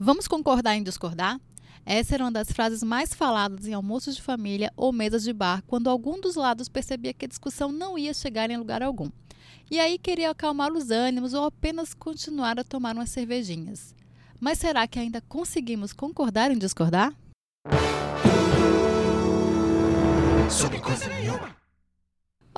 Vamos concordar em discordar? Essa era uma das frases mais faladas em almoços de família ou mesas de bar, quando algum dos lados percebia que a discussão não ia chegar em lugar algum. E aí queria acalmar os ânimos ou apenas continuar a tomar umas cervejinhas. Mas será que ainda conseguimos concordar em discordar? Sobre coisa nenhuma.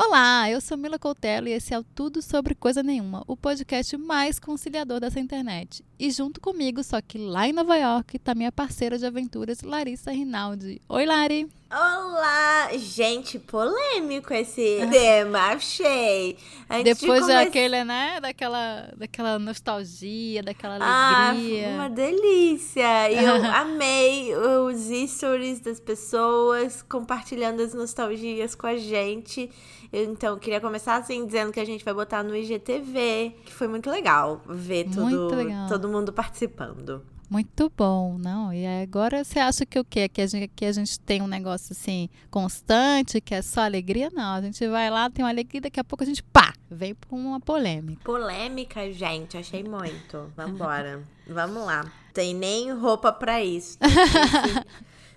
Olá, eu sou Mila Coutelo e esse é o Tudo Sobre Coisa Nenhuma, o podcast mais conciliador dessa internet. E junto comigo, só que lá em Nova York, está minha parceira de aventuras, Larissa Rinaldi. Oi, Lari! Olá! Gente, polêmico esse tema, achei. Antes Depois de daquele, né? Daquela, daquela nostalgia, daquela ah, alegria. Ah, uma delícia! E eu amei os stories das pessoas compartilhando as nostalgias com a gente. Então, queria começar assim, dizendo que a gente vai botar no IGTV, que foi muito legal ver tudo, legal. todo mundo participando. Muito bom, não? E agora você acha que o quê? Que a, gente, que a gente tem um negócio assim constante, que é só alegria? Não, a gente vai lá, tem uma alegria, daqui a pouco a gente, pá, vem pra uma polêmica. Polêmica, gente, achei muito. Vambora. Vamos lá. Tem nem roupa pra isso.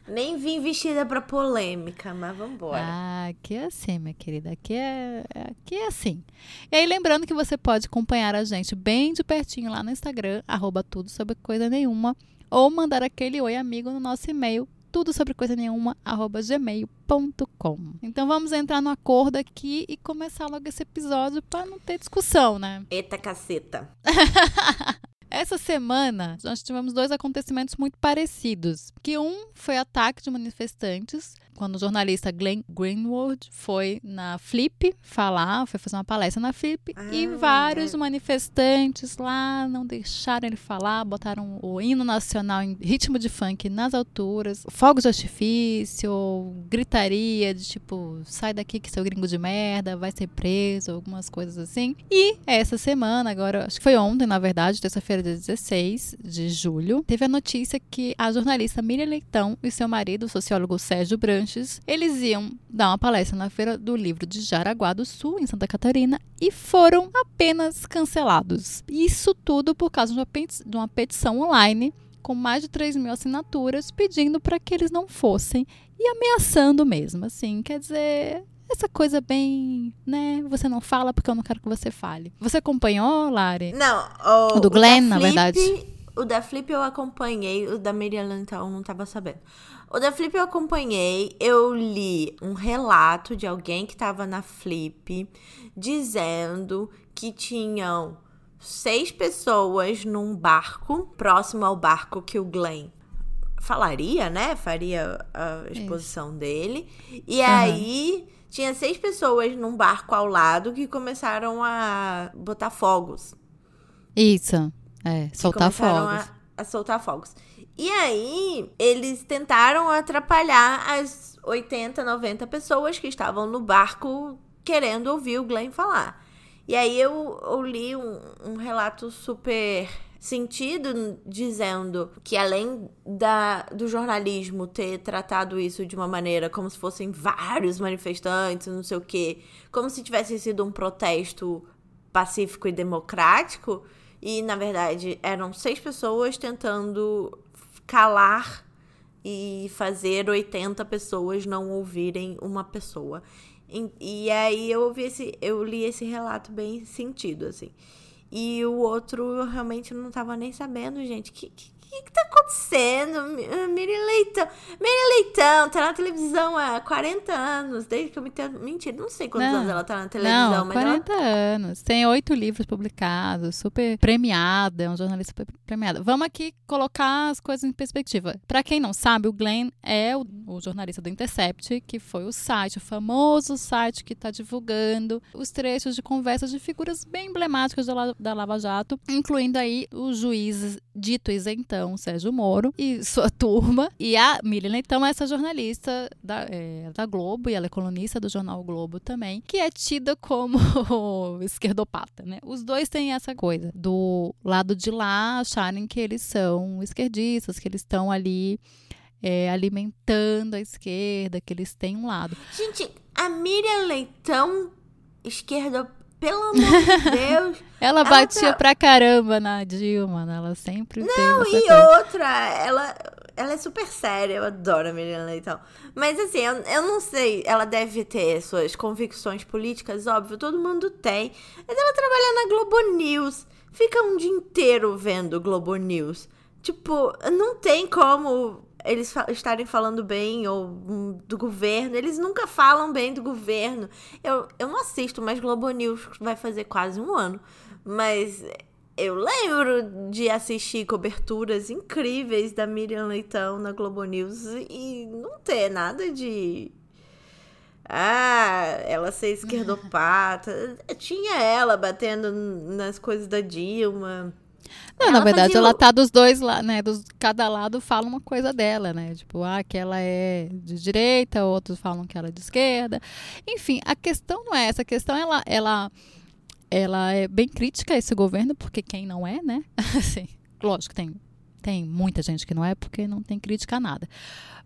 Nem vim vestida pra polêmica, mas vambora. Ah, aqui é assim, minha querida. Aqui é, aqui é assim. E aí, lembrando que você pode acompanhar a gente bem de pertinho lá no Instagram, arroba tudo sobre coisa nenhuma, ou mandar aquele oi amigo no nosso e-mail, tudo sobre coisa nenhuma, arroba gmail.com. Então vamos entrar no acordo aqui e começar logo esse episódio para não ter discussão, né? Eita caceta. Essa semana, nós tivemos dois acontecimentos muito parecidos. Que um foi ataque de manifestantes quando o jornalista Glenn Greenwald foi na Flip falar, foi fazer uma palestra na Flip, ah, e vários é. manifestantes lá não deixaram ele falar, botaram o hino nacional em ritmo de funk nas alturas, fogos de artifício, gritaria de tipo, sai daqui que seu gringo de merda, vai ser preso, algumas coisas assim. E essa semana, agora, acho que foi ontem, na verdade, terça-feira, 16 de julho, teve a notícia que a jornalista Miriam Leitão e seu marido, o sociólogo Sérgio Branco, eles iam dar uma palestra na Feira do Livro de Jaraguá do Sul, em Santa Catarina, e foram apenas cancelados. Isso tudo por causa de uma petição online com mais de 3 mil assinaturas pedindo para que eles não fossem e ameaçando mesmo, assim, quer dizer, essa coisa bem, né? Você não fala porque eu não quero que você fale. Você acompanhou, Lari? Não, o, o do Glenn, na verdade. O da Flip eu acompanhei, o da Miriam então não tava sabendo. O da Flip eu acompanhei, eu li um relato de alguém que tava na Flip dizendo que tinham seis pessoas num barco, próximo ao barco que o Glenn falaria, né? Faria a exposição Isso. dele. E uhum. aí tinha seis pessoas num barco ao lado que começaram a botar fogos. Isso. É, soltar fogos. A, a soltar fogos. E aí, eles tentaram atrapalhar as 80, 90 pessoas que estavam no barco querendo ouvir o Glenn falar. E aí eu, eu li um, um, relato super sentido dizendo que além da, do jornalismo ter tratado isso de uma maneira como se fossem vários manifestantes, não sei o quê, como se tivesse sido um protesto pacífico e democrático, e, na verdade, eram seis pessoas tentando calar e fazer 80 pessoas não ouvirem uma pessoa. E, e aí eu ouvi esse, eu li esse relato bem sentido, assim. E o outro eu realmente não tava nem sabendo, gente. Que, que, que, que tá acontecendo? Miriam Leitão. Miriam Leitão tá na televisão há 40 anos, desde que eu me entendo. Mentira, não sei quantos não, anos ela tá na televisão, não, mas 40 ela... anos. Tem oito livros publicados, super premiada, é um jornalista super premiado. Vamos aqui colocar as coisas em perspectiva. Para quem não sabe, o Glenn é o, o, jornalista do Intercept, que foi o site, o famoso site que está divulgando os trechos de conversas de figuras bem emblemáticas da, da Lava Jato, incluindo aí o juiz dito isentão, Sérgio Moro, e sua turma. E a Miriam então, é essa jornalista da, é, da Globo, e ela é colunista do jornal o Globo também, que é tida como esquerdopata, né? Os dois têm essa coisa, do lado de lá acharem que eles são esquerdistas, que eles estão ali é, alimentando a esquerda, que eles têm um lado. Gente, a Miriam Leitão, esquerda Pelo amor de Deus. ela, ela batia tá... pra caramba na Dilma, né? Ela sempre Não, e coisa. outra, ela, ela é super séria, eu adoro a Miriam Leitão. Mas assim, eu, eu não sei, ela deve ter suas convicções políticas, óbvio, todo mundo tem. Mas ela trabalha na Globo News, fica um dia inteiro vendo Globo News. Tipo, não tem como eles estarem falando bem ou um, do governo. Eles nunca falam bem do governo. Eu, eu não assisto mais Globo News, vai fazer quase um ano. Mas eu lembro de assistir coberturas incríveis da Miriam Leitão na Globo News e não ter nada de. Ah, ela ser esquerdopata. Tinha ela batendo nas coisas da Dilma. Não, ela na verdade, ela tá dos dois lá, né? Dos, cada lado fala uma coisa dela, né? Tipo, ah, que ela é de direita, outros falam que ela é de esquerda. Enfim, a questão não é essa. A questão, ela, ela, ela é bem crítica a esse governo, porque quem não é, né? Assim, lógico, tem, tem muita gente que não é, porque não tem crítica a nada.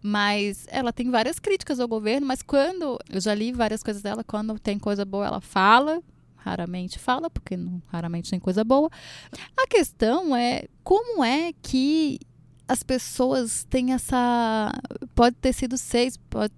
Mas ela tem várias críticas ao governo, mas quando. Eu já li várias coisas dela, quando tem coisa boa, ela fala raramente fala, porque não, raramente tem coisa boa. A questão é como é que as pessoas têm essa. Pode ter sido seis, pode,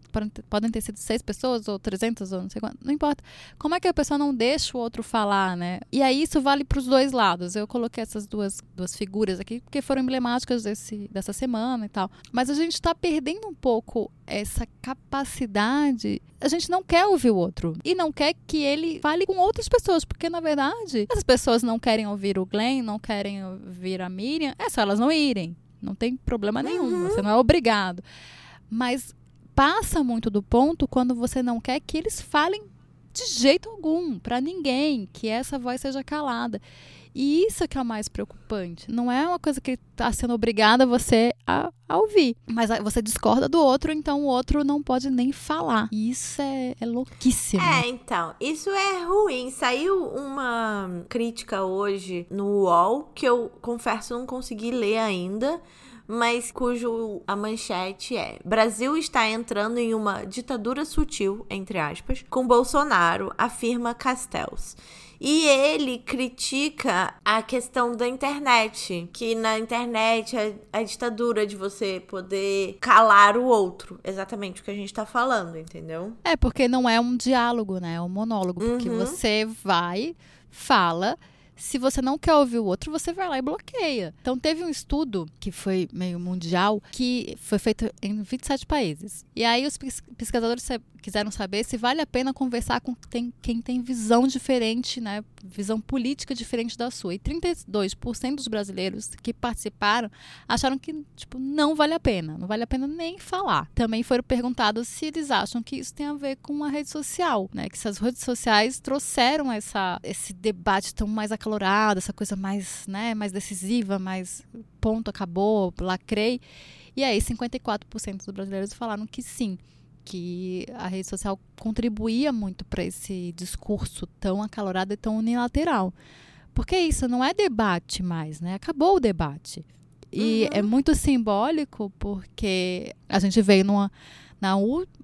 podem ter sido seis pessoas, ou trezentas, ou não sei quanto, não importa. Como é que a pessoa não deixa o outro falar, né? E aí isso vale para os dois lados. Eu coloquei essas duas, duas figuras aqui, porque foram emblemáticas desse, dessa semana e tal. Mas a gente está perdendo um pouco essa capacidade. A gente não quer ouvir o outro. E não quer que ele fale com outras pessoas, porque na verdade, as pessoas não querem ouvir o Glenn, não querem ouvir a Miriam, é só elas não irem. Não tem problema nenhum, uhum. você não é obrigado. Mas passa muito do ponto quando você não quer que eles falem de jeito algum, para ninguém, que essa voz seja calada. E isso que é o mais preocupante. Não é uma coisa que está sendo obrigada você a, a, ouvir. Mas você discorda do outro, então o outro não pode nem falar. E isso é, é louquíssimo. É, então. Isso é ruim. Saiu uma crítica hoje no UOL, que eu confesso não consegui ler ainda mas cujo a manchete é: Brasil está entrando em uma ditadura sutil, entre aspas, com Bolsonaro, afirma Castells. E ele critica a questão da internet, que na internet a, a, ditadura de você poder calar o outro, exatamente o que a gente tá falando, entendeu? É, porque não é um diálogo, né? É um monólogo, porque uhum. você vai, fala se você não quer ouvir o outro, você vai lá e bloqueia. Então, teve um estudo que foi meio mundial, que foi feito em 27 países. E aí, os pesquisadores quiseram saber se vale a pena conversar com quem, tem visão diferente, né? Visão política diferente da sua. E 32% dos brasileiros que participaram acharam que, tipo, não vale a pena. Não vale a pena nem falar. Também foram perguntados se eles acham que isso tem a ver com a rede social, né? Que essas redes sociais trouxeram essa, esse debate tão mais acalorado acalorada, essa coisa mais, né, mais decisiva, mais ponto, acabou, lacrei. E aí 54% dos brasileiros falaram que sim, que a rede social contribuía muito para esse discurso tão acalorado e tão unilateral. Porque isso não é debate mais, né? Acabou o debate. E uhum. é muito simbólico porque a gente veio numa na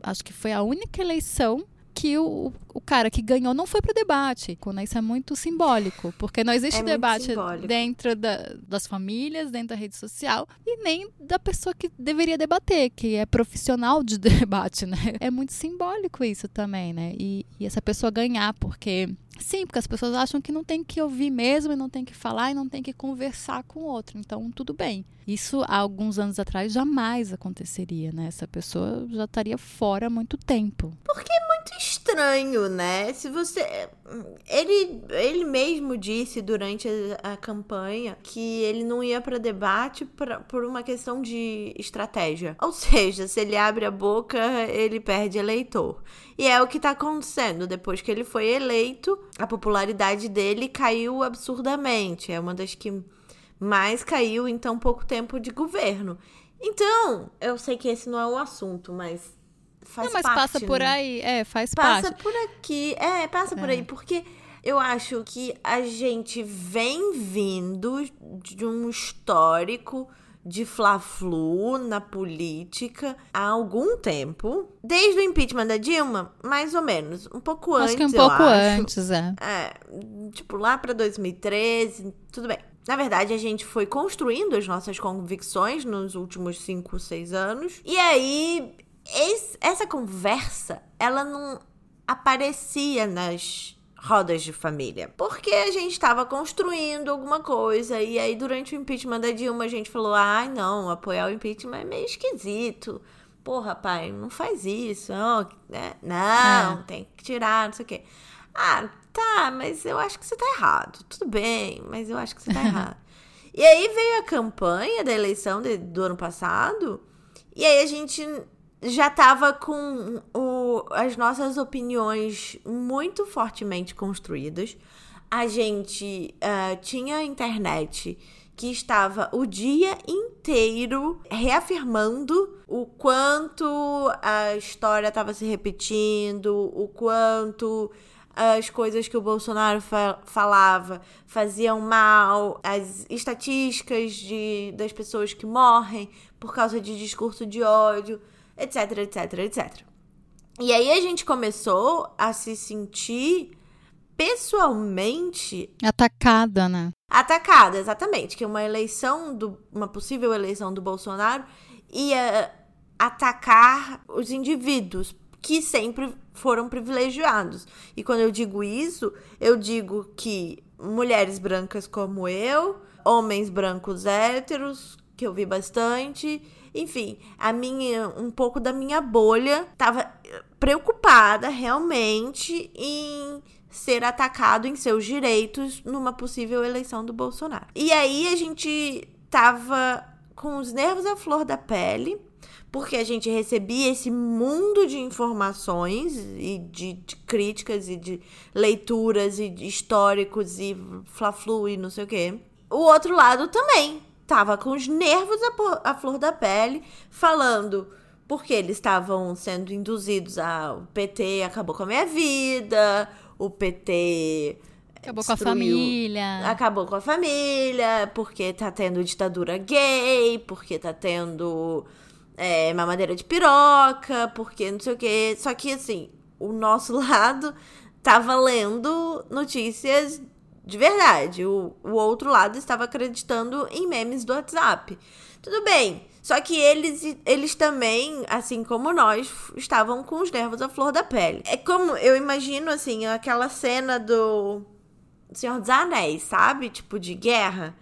acho que foi a única eleição que o, o cara que ganhou não foi para o debate. Isso é muito simbólico, porque não existe é debate dentro da, das famílias, dentro da rede social e nem da pessoa que deveria debater, que é profissional de debate, né? É muito simbólico isso também, né? E, e essa pessoa ganhar, porque Sim, porque as pessoas acham que não tem que ouvir mesmo e não tem que falar e não tem que conversar com o outro. Então, tudo bem. Isso há alguns anos atrás jamais aconteceria, né? Essa pessoa já estaria fora há muito tempo. Porque é muito estranho, né? Se você. Ele, ele mesmo disse durante a, a campanha que ele não ia para debate pra, por uma questão de estratégia. Ou seja, se ele abre a boca, ele perde eleitor. E é o que tá acontecendo. Depois que ele foi eleito, a popularidade dele caiu absurdamente. É uma das que mais caiu em tão pouco tempo de governo. Então, eu sei que esse não é o assunto, mas faz não, mas parte, passa por né? aí, é, faz passa parte. Passa por aqui, é, passa é. por aí, porque eu acho que a gente vem vindo de um histórico de fla-flu na política há algum tempo. Desde o impeachment da Dilma, mais ou menos. Um pouco acho antes, Acho que um pouco antes, é. É, tipo, lá pra 2013, tudo bem. Na verdade, a gente foi construindo as nossas convicções nos últimos 5, 6 anos. E aí, esse, essa conversa, ela não aparecia nas rodas de família. Porque a gente estava construindo alguma coisa e aí durante o impeachment da Dilma a gente falou: "Ai, não, apoiar o impeachment é meio esquisito". Porra, pai, não faz isso. Não, né? não é. tem que tirar, não sei o quê. Ah, tá, mas eu acho que você tá errado. Tudo bem, mas eu acho que você tá errado. E aí veio a campanha da eleição de, do ano passado, e aí a gente já tava com o, as nossas opiniões muito fortemente construídas. A gente uh, tinha internet que estava o dia inteiro reafirmando o quanto a história estava se repetindo, o quanto as coisas que o Bolsonaro fa falava faziam mal, as estatísticas de, das pessoas que morrem por causa de discurso de ódio etc, etc, etc. E aí a gente começou a se sentir pessoalmente atacada, né? Atacada, exatamente, que uma eleição do uma possível eleição do Bolsonaro ia atacar os indivíduos que sempre foram privilegiados. E quando eu digo isso, eu digo que mulheres brancas como eu, homens brancos héteros, que eu vi bastante, enfim, a minha um pouco da minha bolha tava preocupada realmente em ser atacado em seus direitos numa possível eleição do Bolsonaro. E aí a gente tava com os nervos à flor da pele, porque a gente recebia esse mundo de informações e de, de críticas e de leituras e de históricos e fla-flu e não sei o quê. O outro lado também tava com os nervos à, flor da pele, falando porque eles estavam sendo induzidos a o PT acabou com a minha vida, o PT acabou com a família. Acabou com a família, porque tá tendo ditadura gay, porque tá tendo é, mamadeira de piroca, porque não sei o quê. Só que assim, o nosso lado tava lendo notícias de verdade. O, o outro lado estava acreditando em memes do WhatsApp. Tudo bem. Só que eles, eles também, assim como nós, estavam com os nervos à flor da pele. É como eu imagino, assim, aquela cena do Senhor dos Anéis, sabe? Tipo, de guerra.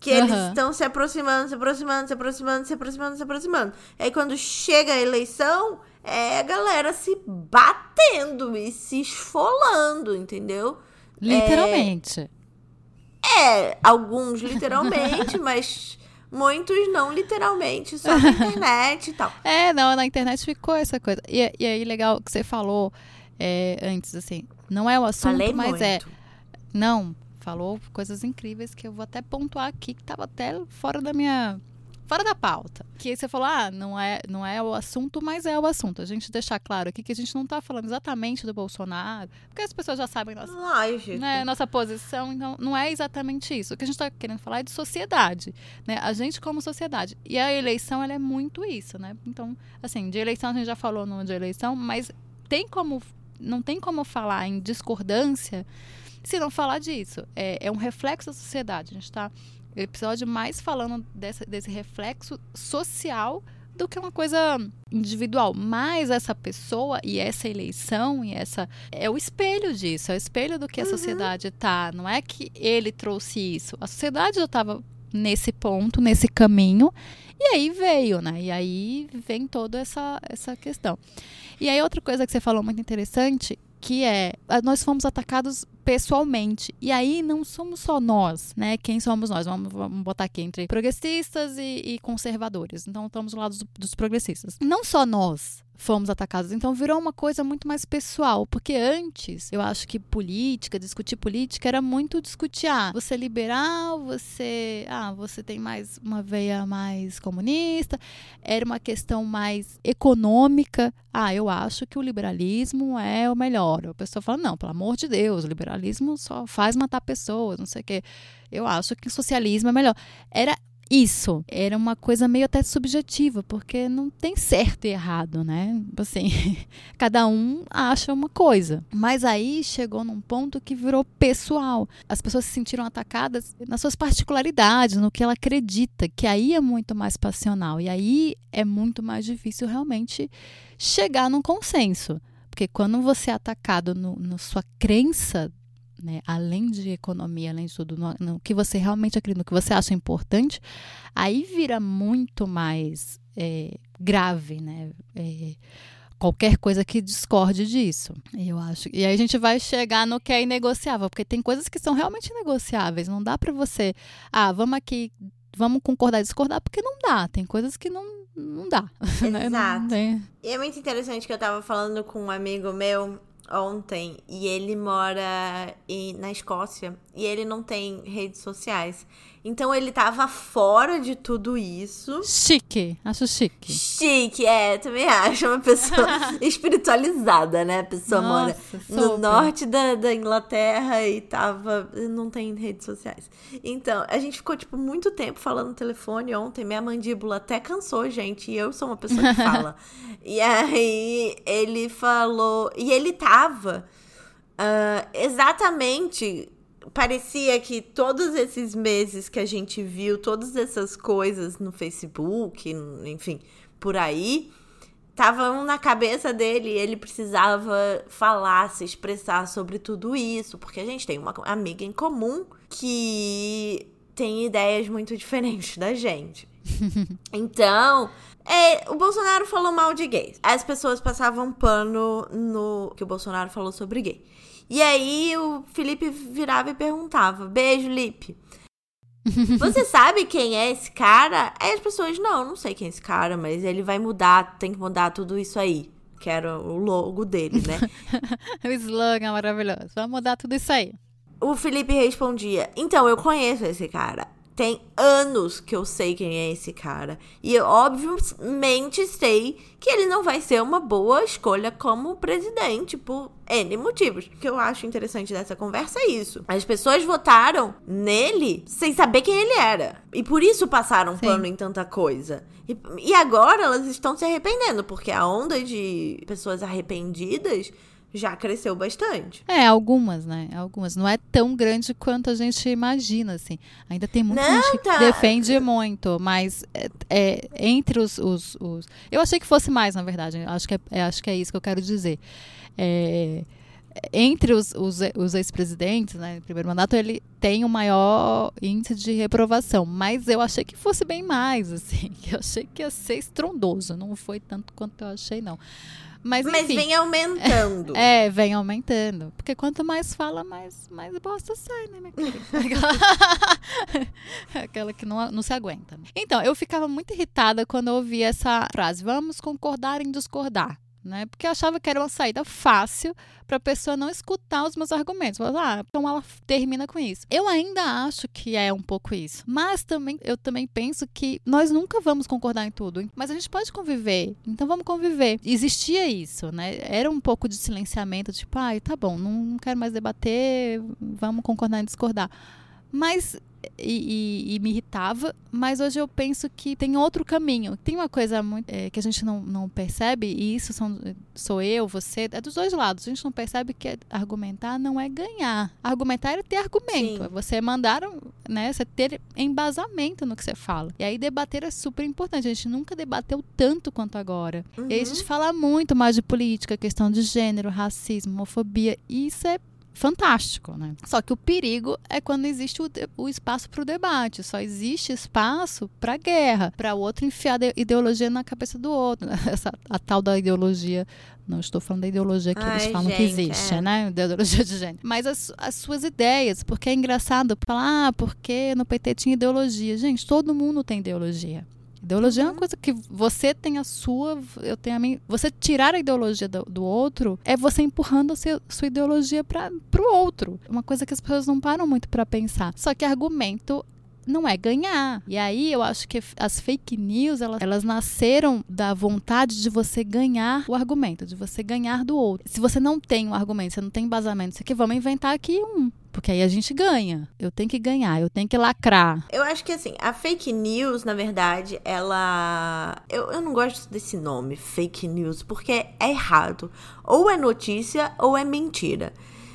Que eles uhum. estão se aproximando, se aproximando, se aproximando, se aproximando, se aproximando. Aí quando chega a eleição, é a galera se batendo e se esfolando, entendeu? Literalmente. É, é alguns literalmente, mas muitos não literalmente, só na internet e tal. É, não, na internet ficou essa coisa. E, e aí, legal que você falou é, antes, assim, não é o assunto, Falei mas é muito. é. Não, falou coisas incríveis que eu vou até pontuar aqui, que estava até fora da minha fora da pauta. Que você falou, ah, não é, não é o assunto, mas é o assunto. A gente deixar claro aqui que a gente não está falando exatamente do Bolsonaro, porque as pessoas já sabem nossa, né, nossa posição, então não é exatamente isso. O que a gente está querendo falar é de sociedade, né? A gente como sociedade. E a eleição, ela é muito isso, né? Então, assim, de eleição a gente já falou no de eleição, mas tem como, não tem como falar em discordância se não falar disso. É, é um reflexo da sociedade. A gente está episódio mais falando desse, desse reflexo social do que uma coisa individual. Mas essa pessoa e essa eleição e essa é o espelho disso, é o espelho do que a uhum. sociedade está. Não é que ele trouxe isso. A sociedade já estava nesse ponto, nesse caminho, e aí veio, né? E aí vem toda essa, essa questão. E aí outra coisa que você falou muito interessante que é nós fomos atacados pessoalmente. E aí não somos só nós, né? Quem somos nós? Vamos, vamos botar aqui entre progressistas e, e conservadores. Então estamos do lado dos, dos progressistas. Não só nós fomos atacados. Então virou uma coisa muito mais pessoal, porque antes eu acho que política, discutir política era muito discutir, ah, você é liberal, você, ah, você tem mais uma veia mais comunista, era uma questão mais econômica. Ah, eu acho que o liberalismo é o melhor. A pessoa fala: "Não, pelo amor de Deus, o liberalismo só faz matar pessoas, não sei o quê. Eu acho que o socialismo é melhor". Era isso. Era uma coisa meio até subjetiva, porque não tem certo e errado, né? Assim, cada um acha uma coisa. Mas aí chegou num ponto que virou pessoal. As pessoas se sentiram atacadas nas suas particularidades, no que ela acredita, que aí é muito mais passional. E aí é muito mais difícil realmente chegar num consenso. Porque quando você é atacado no sua crença né, além de economia, além de tudo, no, no, que você realmente acredita, no que você acha importante, aí vira muito mais é, grave, né? É, qualquer coisa que discorde disso. Eu acho. E aí a gente vai chegar no que é inegociável, porque tem coisas que são realmente negociáveis. Não dá para você, ah, vamos aqui, vamos concordar e discordar, porque não dá. Tem coisas que não não dá. Né? Exato. Né? E é muito interessante que eu tava falando com um amigo meu ontem e ele mora em, na Escócia e ele não tem redes sociais. Então ele tava fora de tudo isso. Chique, acho chique. Chique, é, também acho. Uma pessoa espiritualizada, né? A pessoa Nossa, mora super. no norte da, da Inglaterra e tava. Não tem redes sociais. Então, a gente ficou, tipo, muito tempo falando no telefone ontem. Minha mandíbula até cansou, gente. E eu sou uma pessoa que fala. e aí ele falou. E ele tava uh, exatamente parecia que todos esses meses que a gente viu, todas essas coisas no Facebook, enfim, por aí, estavam na cabeça dele e ele precisava falar, se expressar sobre tudo isso, porque a gente tem uma amiga em comum que tem ideias muito diferentes da gente. então, é, o Bolsonaro falou mal de gays. As pessoas passavam pano no que o Bolsonaro falou sobre gay. E aí o Felipe virava e perguntava: Beijo, Lipe. Você sabe quem é esse cara? Aí as pessoas, não, não sei quem é esse cara, mas ele vai mudar, tem que mudar tudo isso aí. Que era o logo dele, né? o slogan maravilhoso. Vamos mudar tudo isso aí. O Felipe respondia: Então, eu conheço esse cara tem anos que eu sei quem é esse cara. E eu, obviamente, sei que ele não vai ser uma boa escolha como presidente por N motivos. O que eu acho interessante dessa conversa é isso. As pessoas votaram nele sem saber quem ele era. E por isso passaram Sim. pano em tanta coisa. E, e agora elas estão se arrependendo, porque a onda de pessoas arrependidas já cresceu bastante. É, algumas, né? Algumas. Não é tão grande quanto a gente imagina, assim. Ainda tem muita Não, gente tá. que defende muito, mas é, é entre os, os, os, Eu achei que fosse mais, na verdade. Acho que é, é acho que é isso que eu quero dizer. É, entre os, os, os ex-presidentes, né, no primeiro mandato, ele tem o maior índice de reprovação. Mas eu achei que fosse bem mais, assim. Eu achei que ia ser estrondoso. Não foi tanto quanto eu achei, não. Mas, Mas vem aumentando. É, vem aumentando. Porque quanto mais fala, mais, mais bosta sai, né, minha querida? Aquela que não, não se aguenta. Então, eu ficava muito irritada quando eu ouvia essa frase: vamos concordar em discordar né? Porque eu achava que era uma saída fácil para a pessoa não escutar os meus argumentos. ah, então ela termina com isso. Eu ainda acho que é um pouco isso, mas também eu também penso que nós nunca vamos concordar em tudo, mas a gente pode conviver. Então vamos conviver. Existia isso, né? Era um pouco de silenciamento, tipo, ah, tá bom, não quero mais debater, vamos concordar em discordar. Mas e, e, e, me irritava, mas hoje eu penso que tem outro caminho. Tem uma coisa muito, é, que a gente não, não percebe, e isso são, sou eu, você, é dos dois lados. A gente não percebe que argumentar não é ganhar. Argumentar é ter argumento. Sim. É você mandar, né, você ter embasamento no que você fala. E aí debater é super importante. A gente nunca debateu tanto quanto agora. Uhum. E aí a gente uhum. fala muito mais de política, questão de gênero, racismo, homofobia. E isso é fantástico, né? Só que o perigo é quando existe o, o espaço para o debate, só existe espaço para guerra, para o outro enfiar ideologia na cabeça do outro, essa a tal da ideologia não estou falando da ideologia que Ai, eles falam gente, que existe, é. né? Ideologia de gênero. Mas as, as suas ideias, porque é engraçado falar, ah, porque no PT tinha ideologia. Gente, todo mundo tem ideologia. Ideologia é uma coisa que você tem a sua, eu tenho a minha. Você tirar a ideologia do, do outro é você empurrando a seu, sua ideologia para o outro. Uma coisa que as pessoas não param muito para pensar. Só que argumento não é ganhar. E aí eu acho que as fake news, elas, elas nasceram da vontade de você ganhar o argumento, de você ganhar do outro. Se você não tem um argumento, você não tem embasamento, isso aqui, vamos inventar aqui um. Porque aí a gente ganha. Eu tenho que ganhar, eu tenho que lacrar. Eu acho que assim, a fake news, na verdade, ela. Eu, eu não gosto desse nome, fake news, porque é errado. Ou é notícia ou é mentira.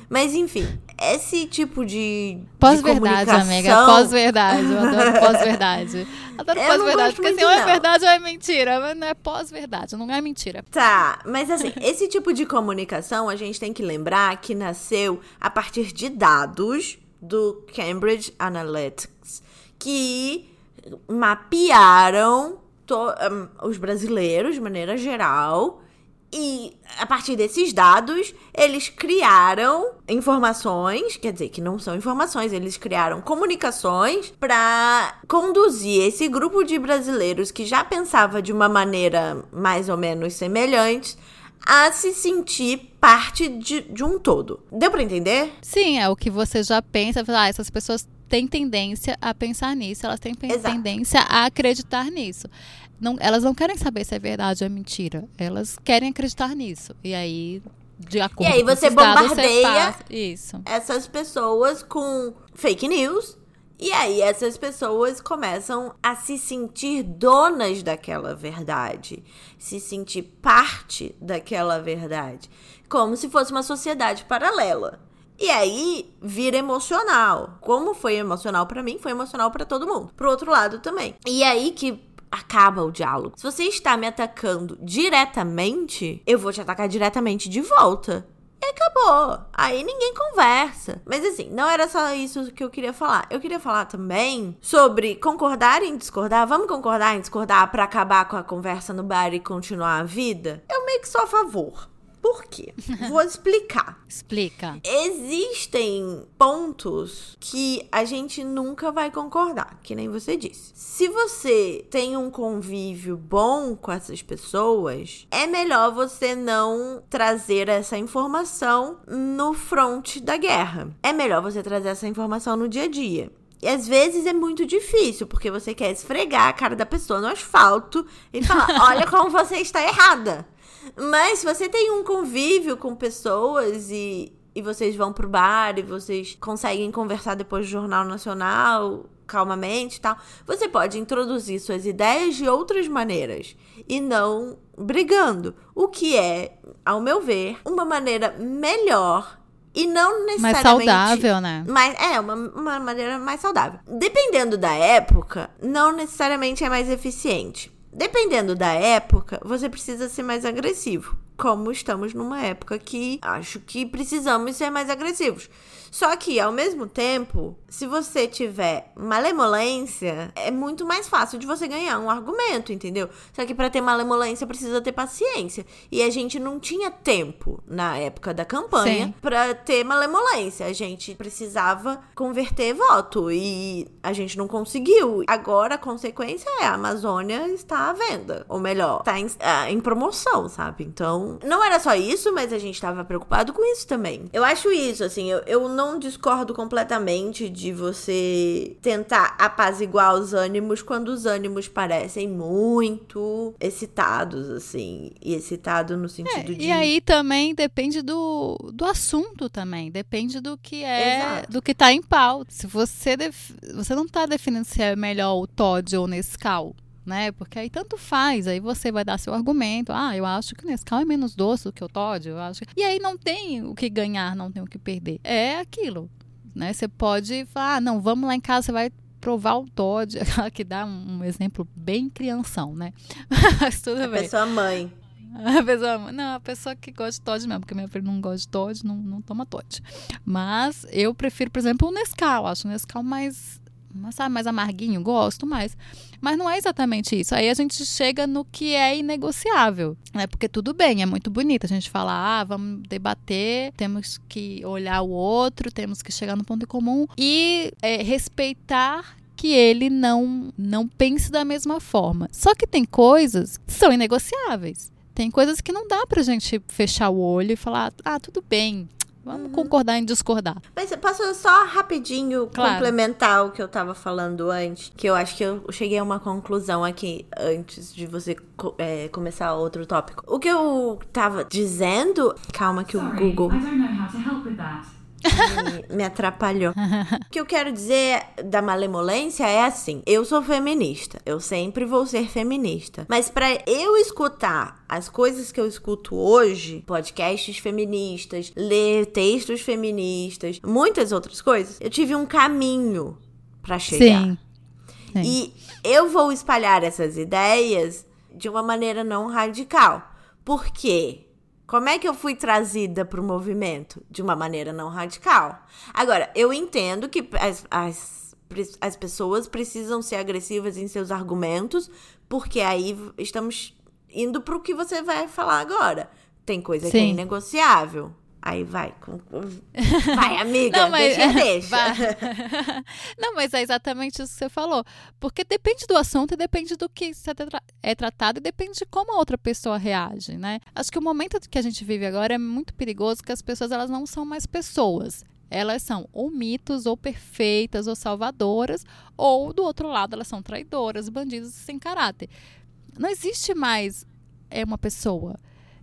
Mas enfim, esse tipo de. Pós-verdade, amiga. Pós-verdade. Eu adoro pós-verdade. Adoro pós-verdade. Porque assim, ou é verdade ou é mentira. Mas não é pós-verdade, não é mentira. Tá, mas assim, esse tipo de comunicação a gente tem que lembrar que nasceu a partir de dados do Cambridge Analytics que mapearam um, os brasileiros de maneira geral e a partir desses dados, eles criaram informações, quer dizer, que não são informações, eles criaram comunicações para conduzir esse grupo de brasileiros que já pensava de uma maneira mais ou menos semelhante a se sentir parte de, de um todo. Deu para entender? Sim, é o que você já pensa, ah, essas pessoas têm tendência a pensar nisso, elas têm Exato. tendência a acreditar nisso não, elas não querem saber se é verdade ou é mentira. Elas querem acreditar nisso. E aí, de acordo E aí você bombardeia você isso. essas pessoas com fake news. E aí essas pessoas começam a se sentir donas daquela verdade, se sentir parte daquela verdade, como se fosse uma sociedade paralela. E aí vira emocional. Como foi emocional para mim, foi emocional para todo mundo. Pro outro lado também. E aí que acaba o diálogo. Se você está me atacando diretamente, eu vou te atacar diretamente de volta. E acabou. Aí ninguém conversa. Mas assim, não era só isso que eu queria falar. Eu queria falar também sobre concordar em discordar. Vamos concordar em discordar para acabar com a conversa no bar e continuar a vida? Eu meio que sou a favor. Por quê? Vou explicar. Explica. Existem pontos que a gente nunca vai concordar, que nem você disse. Se você tem um convívio bom com essas pessoas, é melhor você não trazer essa informação no front da guerra. É melhor você trazer essa informação no dia a dia. E às vezes é muito difícil, porque você quer esfregar a cara da pessoa no asfalto e falar: olha como você está errada. Mas se você tem um convívio com pessoas e, e vocês vão pro bar e vocês conseguem conversar depois do Jornal Nacional calmamente e tal, você pode introduzir suas ideias de outras maneiras e não brigando. O que é, ao meu ver, uma maneira melhor e não necessariamente. Mais saudável, né? Mais, é, uma, uma maneira mais saudável. Dependendo da época, não necessariamente é mais eficiente. Dependendo da época, você precisa ser mais agressivo. Como estamos numa época que acho que precisamos ser mais agressivos. Só que, ao mesmo tempo, se você tiver malemolência, é muito mais fácil de você ganhar um argumento, entendeu? Só que para ter malemolência precisa ter paciência. E a gente não tinha tempo na época da campanha para ter malemolência. A gente precisava converter voto e a gente não conseguiu. Agora a consequência é a Amazônia está à venda. Ou melhor, está em, ah, em promoção, sabe? Então, não era só isso, mas a gente estava preocupado com isso também. Eu acho isso, assim, eu, eu não não discordo completamente de você tentar apaziguar os ânimos quando os ânimos parecem muito excitados, assim. E excitado no sentido é, de. E aí também depende do, do assunto também. Depende do que é. Exato. Do que tá em pauta. Se você. Def... Você não tá definindo se é melhor o Todd ou o Nescau né? Porque aí tanto faz, aí você vai dar seu argumento. Ah, eu acho que o Nescau é menos doce do que o Todd, eu acho. E aí não tem o que ganhar, não tem o que perder. É aquilo, né? Você pode falar, ah, não, vamos lá em casa, você vai provar o Todd, que dá um, exemplo bem crianção, né? Mas tudo a bem. pessoa mãe. A pessoa, não, a pessoa que gosta de Todd mesmo, porque minha filha não gosta de Todd, não, não toma Todd. Mas eu prefiro, por exemplo, o Nescau. Acho o Nescau mais sabe, mais amarguinho, gosto mais. Mas não é exatamente isso. Aí a gente chega no que é inegociável, né? Porque tudo bem, é muito bonito a gente falar, ah, vamos debater, temos que olhar o outro, temos que chegar no ponto em comum e é, respeitar que ele não não pense da mesma forma. Só que tem coisas que são inegociáveis. Tem coisas que não dá pra gente fechar o olho e falar, ah, tudo bem, Vamos uhum. concordar em discordar. Mas posso só rapidinho claro. complementar o que eu tava falando antes? Que eu acho que eu cheguei a uma conclusão aqui antes de você é, começar outro tópico. O que eu tava dizendo. Calma, que Sorry, o Google. Me, me atrapalhou. o que eu quero dizer da malemolência é assim: eu sou feminista, eu sempre vou ser feminista. Mas para eu escutar as coisas que eu escuto hoje, podcasts feministas, ler textos feministas, muitas outras coisas, eu tive um caminho para chegar. Sim. Sim. E eu vou espalhar essas ideias de uma maneira não radical. Por quê? Como é que eu fui trazida para o movimento? De uma maneira não radical. Agora, eu entendo que as, as, as pessoas precisam ser agressivas em seus argumentos, porque aí estamos indo para o que você vai falar agora. Tem coisa Sim. que é inegociável. Aí vai, vai amiga, não, mas, deixa, deixa. Não, mas é exatamente isso que você falou. Porque depende do assunto e depende do que é tratado e depende de como a outra pessoa reage, né? Acho que o momento que a gente vive agora é muito perigoso, que as pessoas elas não são mais pessoas. Elas são ou mitos, ou perfeitas, ou salvadoras, ou do outro lado elas são traidoras, bandidas sem caráter. Não existe mais é uma pessoa.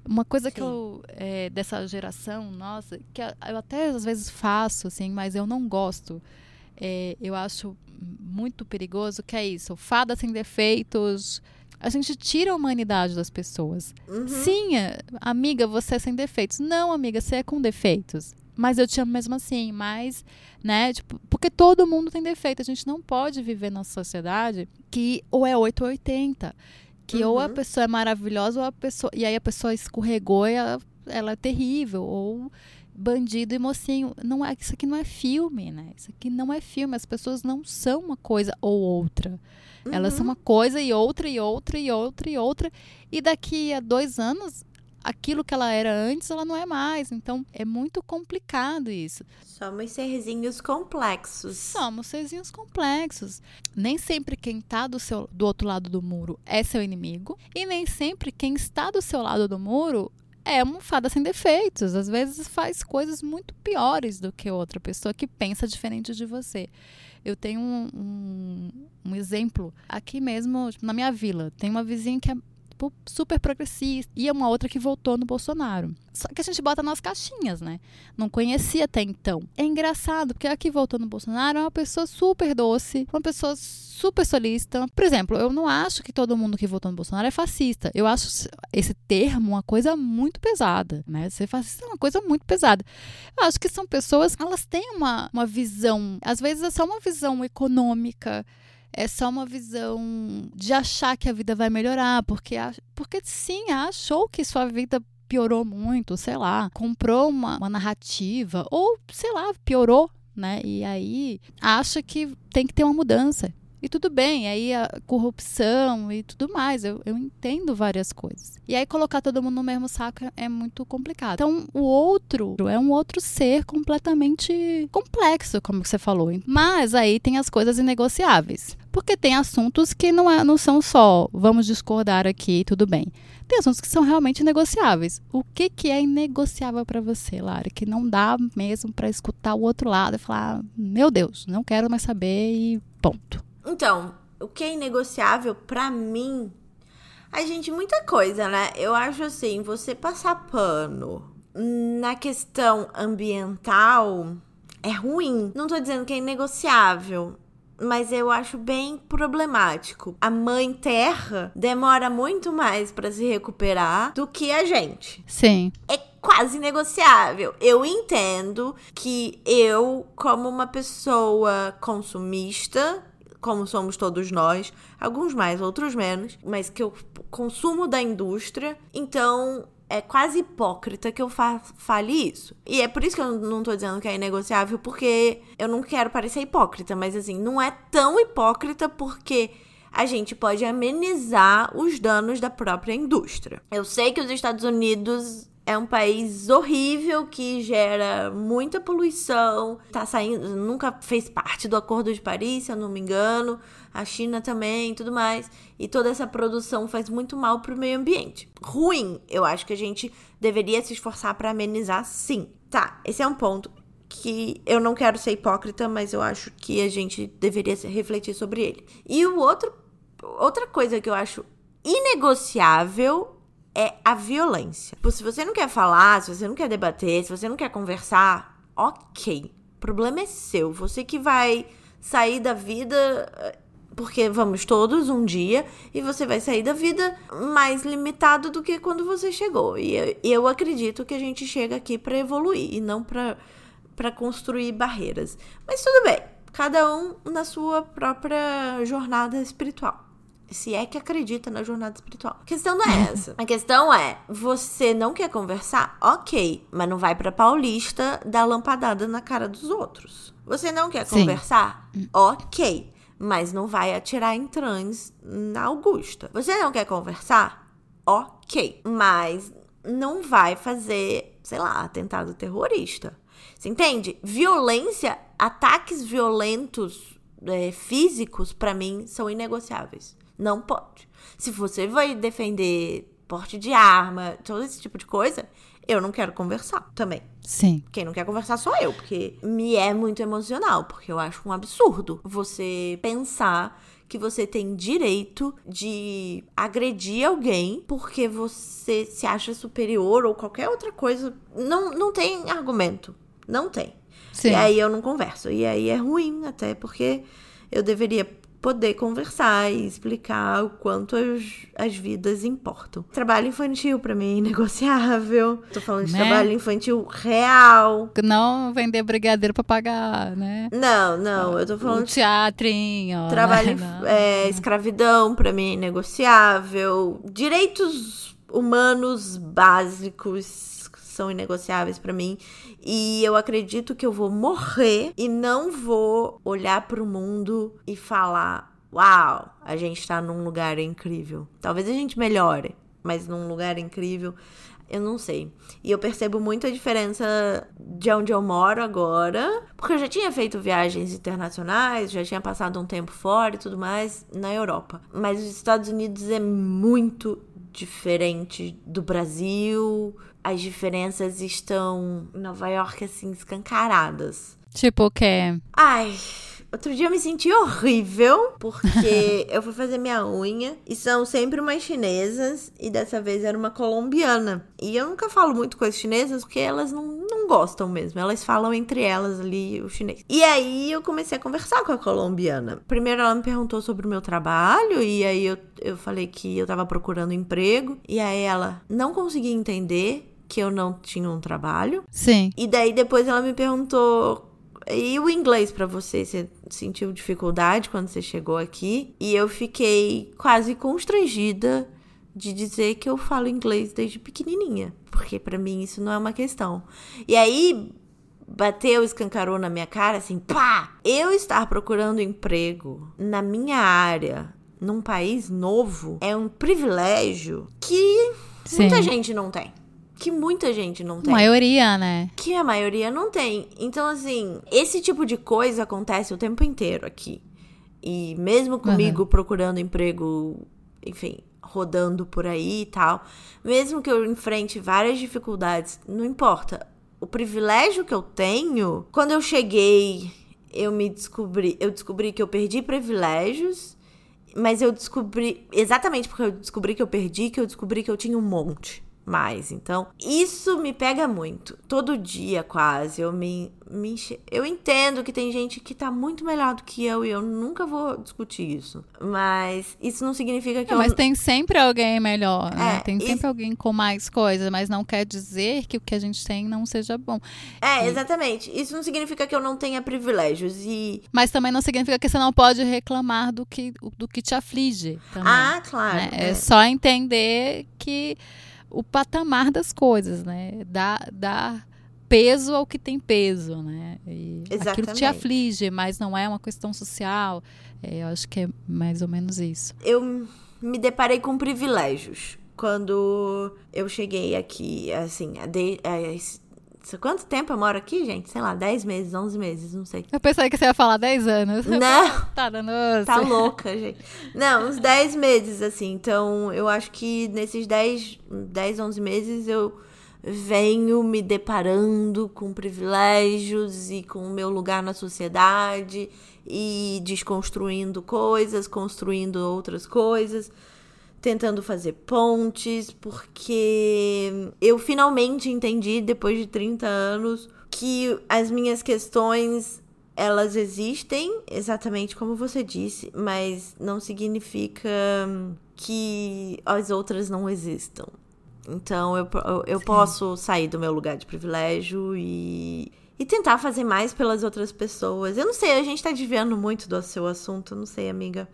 Uma coisa Sim. que eu, é, dessa geração, nossa, que eu até às vezes faço, assim, mas eu não gosto. É, eu acho muito perigoso que é isso, fada sem defeitos. A gente tira a humanidade das pessoas. Uhum. Sim, é, amiga, você é sem defeitos. Não, amiga, você é com defeitos. Mas eu te amo mesmo assim. Mas, né, tipo, porque todo mundo tem defeito. A gente não pode viver numa sociedade que ou é 8 ou 80 que uhum. ou a uhum. pessoa é maravilhosa ou a pessoa. E aí a pessoa escorregou e ela, ela é terrível. Ou bandido e mocinho. Não é, isso aqui não é filme, né? Isso aqui não é filme. As pessoas não são uma coisa ou outra. Uhum. Elas são uhum. uma coisa e outra e outra e outra e outra. E daqui a dois anos aquilo que ela era antes, ela não é mais. Então, é muito complicado isso. Somos serzinhos complexos. Somos serzinhos complexos. Nem sempre quem está do, seu, do outro lado do muro é seu inimigo. E nem sempre quem está do seu lado do muro é uma fada sem defeitos. Às vezes faz coisas muito piores do que outra pessoa que pensa diferente de você. Eu tenho um, um, um exemplo aqui mesmo, na minha vila. Tem uma vizinha que é tipo, super progressista. E uma outra que votou no Bolsonaro. Só que a gente bota nas caixinhas, né? Não conhecia até então. É engraçado, porque a que votou no Bolsonaro é uma pessoa super doce, uma pessoa super solista. Por exemplo, eu não acho que todo mundo que votou no Bolsonaro é fascista. Eu acho esse termo uma coisa muito pesada, né? Ser fascista é uma coisa muito pesada. Eu acho que são pessoas, elas têm uma, uma visão, às vezes é só uma visão econômica, é só uma visão de achar que a vida vai melhorar, porque, porque sim, achou que sua vida piorou muito, sei lá, comprou uma, uma narrativa, ou sei lá, piorou, né? E aí acha que tem que ter uma mudança. E tudo bem, aí a corrupção e tudo mais, eu, eu entendo várias coisas. E aí colocar todo mundo no mesmo saco é muito complicado. Então, o outro é um outro ser completamente complexo, como você falou. Mas aí tem as coisas inegociáveis. Porque tem assuntos que não, é, não são só vamos discordar aqui, tudo bem. Tem assuntos que são realmente negociáveis. O que, que é inegociável para você, Lara? Que não dá mesmo para escutar o outro lado e falar: meu Deus, não quero mais saber e ponto. Então, o que é inegociável para mim? A gente, muita coisa, né? Eu acho assim, você passar pano na questão ambiental é ruim. Não tô dizendo que é inegociável, mas eu acho bem problemático. A mãe terra demora muito mais para se recuperar do que a gente. Sim. É quase negociável. Eu entendo que eu, como uma pessoa consumista, como somos todos nós, alguns mais, outros menos, mas que eu consumo da indústria, então é quase hipócrita que eu fa fale isso. E é por isso que eu não tô dizendo que é inegociável, porque eu não quero parecer hipócrita, mas assim, não é tão hipócrita porque a gente pode amenizar os danos da própria indústria. Eu sei que os Estados Unidos é um país horrível que gera muita poluição. Tá saindo, nunca fez parte do Acordo de Paris, se eu não me engano. A China também, tudo mais. E toda essa produção faz muito mal pro meio ambiente. Ruim. Eu acho que a gente deveria se esforçar para amenizar, sim. Tá, esse é um ponto que eu não quero ser hipócrita, mas eu acho que a gente deveria refletir sobre ele. E o outro outra coisa que eu acho inegociável é a violência. Se você não quer falar, se você não quer debater, se você não quer conversar, ok. O problema é seu. Você que vai sair da vida. Porque vamos todos um dia e você vai sair da vida mais limitado do que quando você chegou. E eu, eu acredito que a gente chega aqui para evoluir e não para construir barreiras. Mas tudo bem, cada um na sua própria jornada espiritual se é que acredita na jornada espiritual. A questão não é essa. A questão é, você não quer conversar? Ok, mas não vai pra Paulista dar lampadada na cara dos outros. Você não quer Sim. conversar? Ok, mas não vai atirar em trans na Augusta. Você não quer conversar? Ok, mas não vai fazer, sei lá, atentado terrorista. Você entende? Violência, ataques violentos é, físicos, para mim, são inegociáveis. Não pode. Se você vai defender porte de arma, todo esse tipo de coisa, eu não quero conversar também. Sim. Quem não quer conversar sou eu, porque me é muito emocional, porque eu acho um absurdo você pensar que você tem direito de agredir alguém porque você se acha superior ou qualquer outra coisa. Não, não tem argumento. Não tem. Sim. E aí eu não converso. E aí é ruim, até porque eu deveria poder conversar e explicar o quanto as, as vidas importam. Trabalho infantil para mim é negociável. Tô falando de né? trabalho infantil real. Não vender brigadeiro para pagar, né? Não, não, eu tô falando o teatrinho. Trabalho né? é, escravidão para mim é negociável. Direitos humanos básicos são inegociáveis para mim. E eu acredito que eu vou morrer e não vou olhar para o mundo e falar: "Uau, a gente tá num lugar incrível". Talvez a gente melhore, mas num lugar incrível, eu não sei. E eu percebo muito a diferença de onde eu moro agora, porque eu já tinha feito viagens internacionais, já tinha passado um tempo fora e tudo mais na Europa. Mas os Estados Unidos é muito diferente do Brasil. As diferenças estão em Nova York, assim, escancaradas. Tipo o quê? Ai, Outro dia eu me senti horrível, porque eu fui fazer minha unha e são sempre umas chinesas, e dessa vez era uma colombiana. E eu nunca falo muito com as chinesas porque elas não, não gostam mesmo, elas falam entre elas ali o chinês. E aí eu comecei a conversar com a colombiana. Primeiro ela me perguntou sobre o meu trabalho, e aí eu, eu falei que eu tava procurando emprego, e aí ela não conseguia entender que eu não tinha um trabalho. Sim. E daí depois ela me perguntou e o inglês para você? Você sentiu dificuldade quando você chegou aqui? E eu fiquei quase constrangida de dizer que eu falo inglês desde pequenininha, porque para mim isso não é uma questão. E aí bateu, escancarou na minha cara assim, pá! Eu estar procurando emprego na minha área, num país novo, é um privilégio que Sim. muita gente não tem que muita gente não tem. Maioria, né? Que a maioria não tem. Então, assim, esse tipo de coisa acontece o tempo inteiro aqui. E mesmo comigo uhum. procurando emprego, enfim, rodando por aí e tal, mesmo que eu enfrente várias dificuldades, não importa. O privilégio que eu tenho, quando eu cheguei, eu me descobri, eu descobri que eu perdi privilégios, mas eu descobri exatamente porque eu descobri que eu perdi, que eu descobri que eu tinha um monte mais. Então, isso me pega muito. Todo dia, quase, eu me, me enche... Eu entendo que tem gente que tá muito melhor do que eu e eu nunca vou discutir isso. Mas isso não significa que não, eu... Mas tem sempre alguém melhor, né? Tem sempre isso... alguém com mais coisas, mas não quer dizer que o que a gente tem não seja bom. É, e... exatamente. Isso não significa que eu não tenha privilégios e... Mas também não significa que você não pode reclamar do que, do que te aflige. Também, ah, claro. Né? É. é só entender que o patamar das coisas, né? Dar, dar peso ao que tem peso, né? E Exatamente. Aquilo te aflige, mas não é uma questão social. É, eu acho que é mais ou menos isso. Eu me deparei com privilégios quando eu cheguei aqui, assim, de, Quanto tempo eu moro aqui, gente? Sei lá, 10 meses, 11 meses, não sei. Eu pensei que você ia falar 10 anos. Não. tá dando. Tá louca, gente. Não, uns 10 meses, assim. Então, eu acho que nesses 10, 10 11 meses eu venho me deparando com privilégios e com o meu lugar na sociedade e desconstruindo coisas, construindo outras coisas tentando fazer pontes, porque eu finalmente entendi, depois de 30 anos, que as minhas questões elas existem exatamente como você disse, mas não significa que as outras não existam. Então eu, eu, eu posso sair do meu lugar de privilégio e, e tentar fazer mais pelas outras pessoas. Eu não sei, a gente tá desviando muito do seu assunto, não sei, amiga.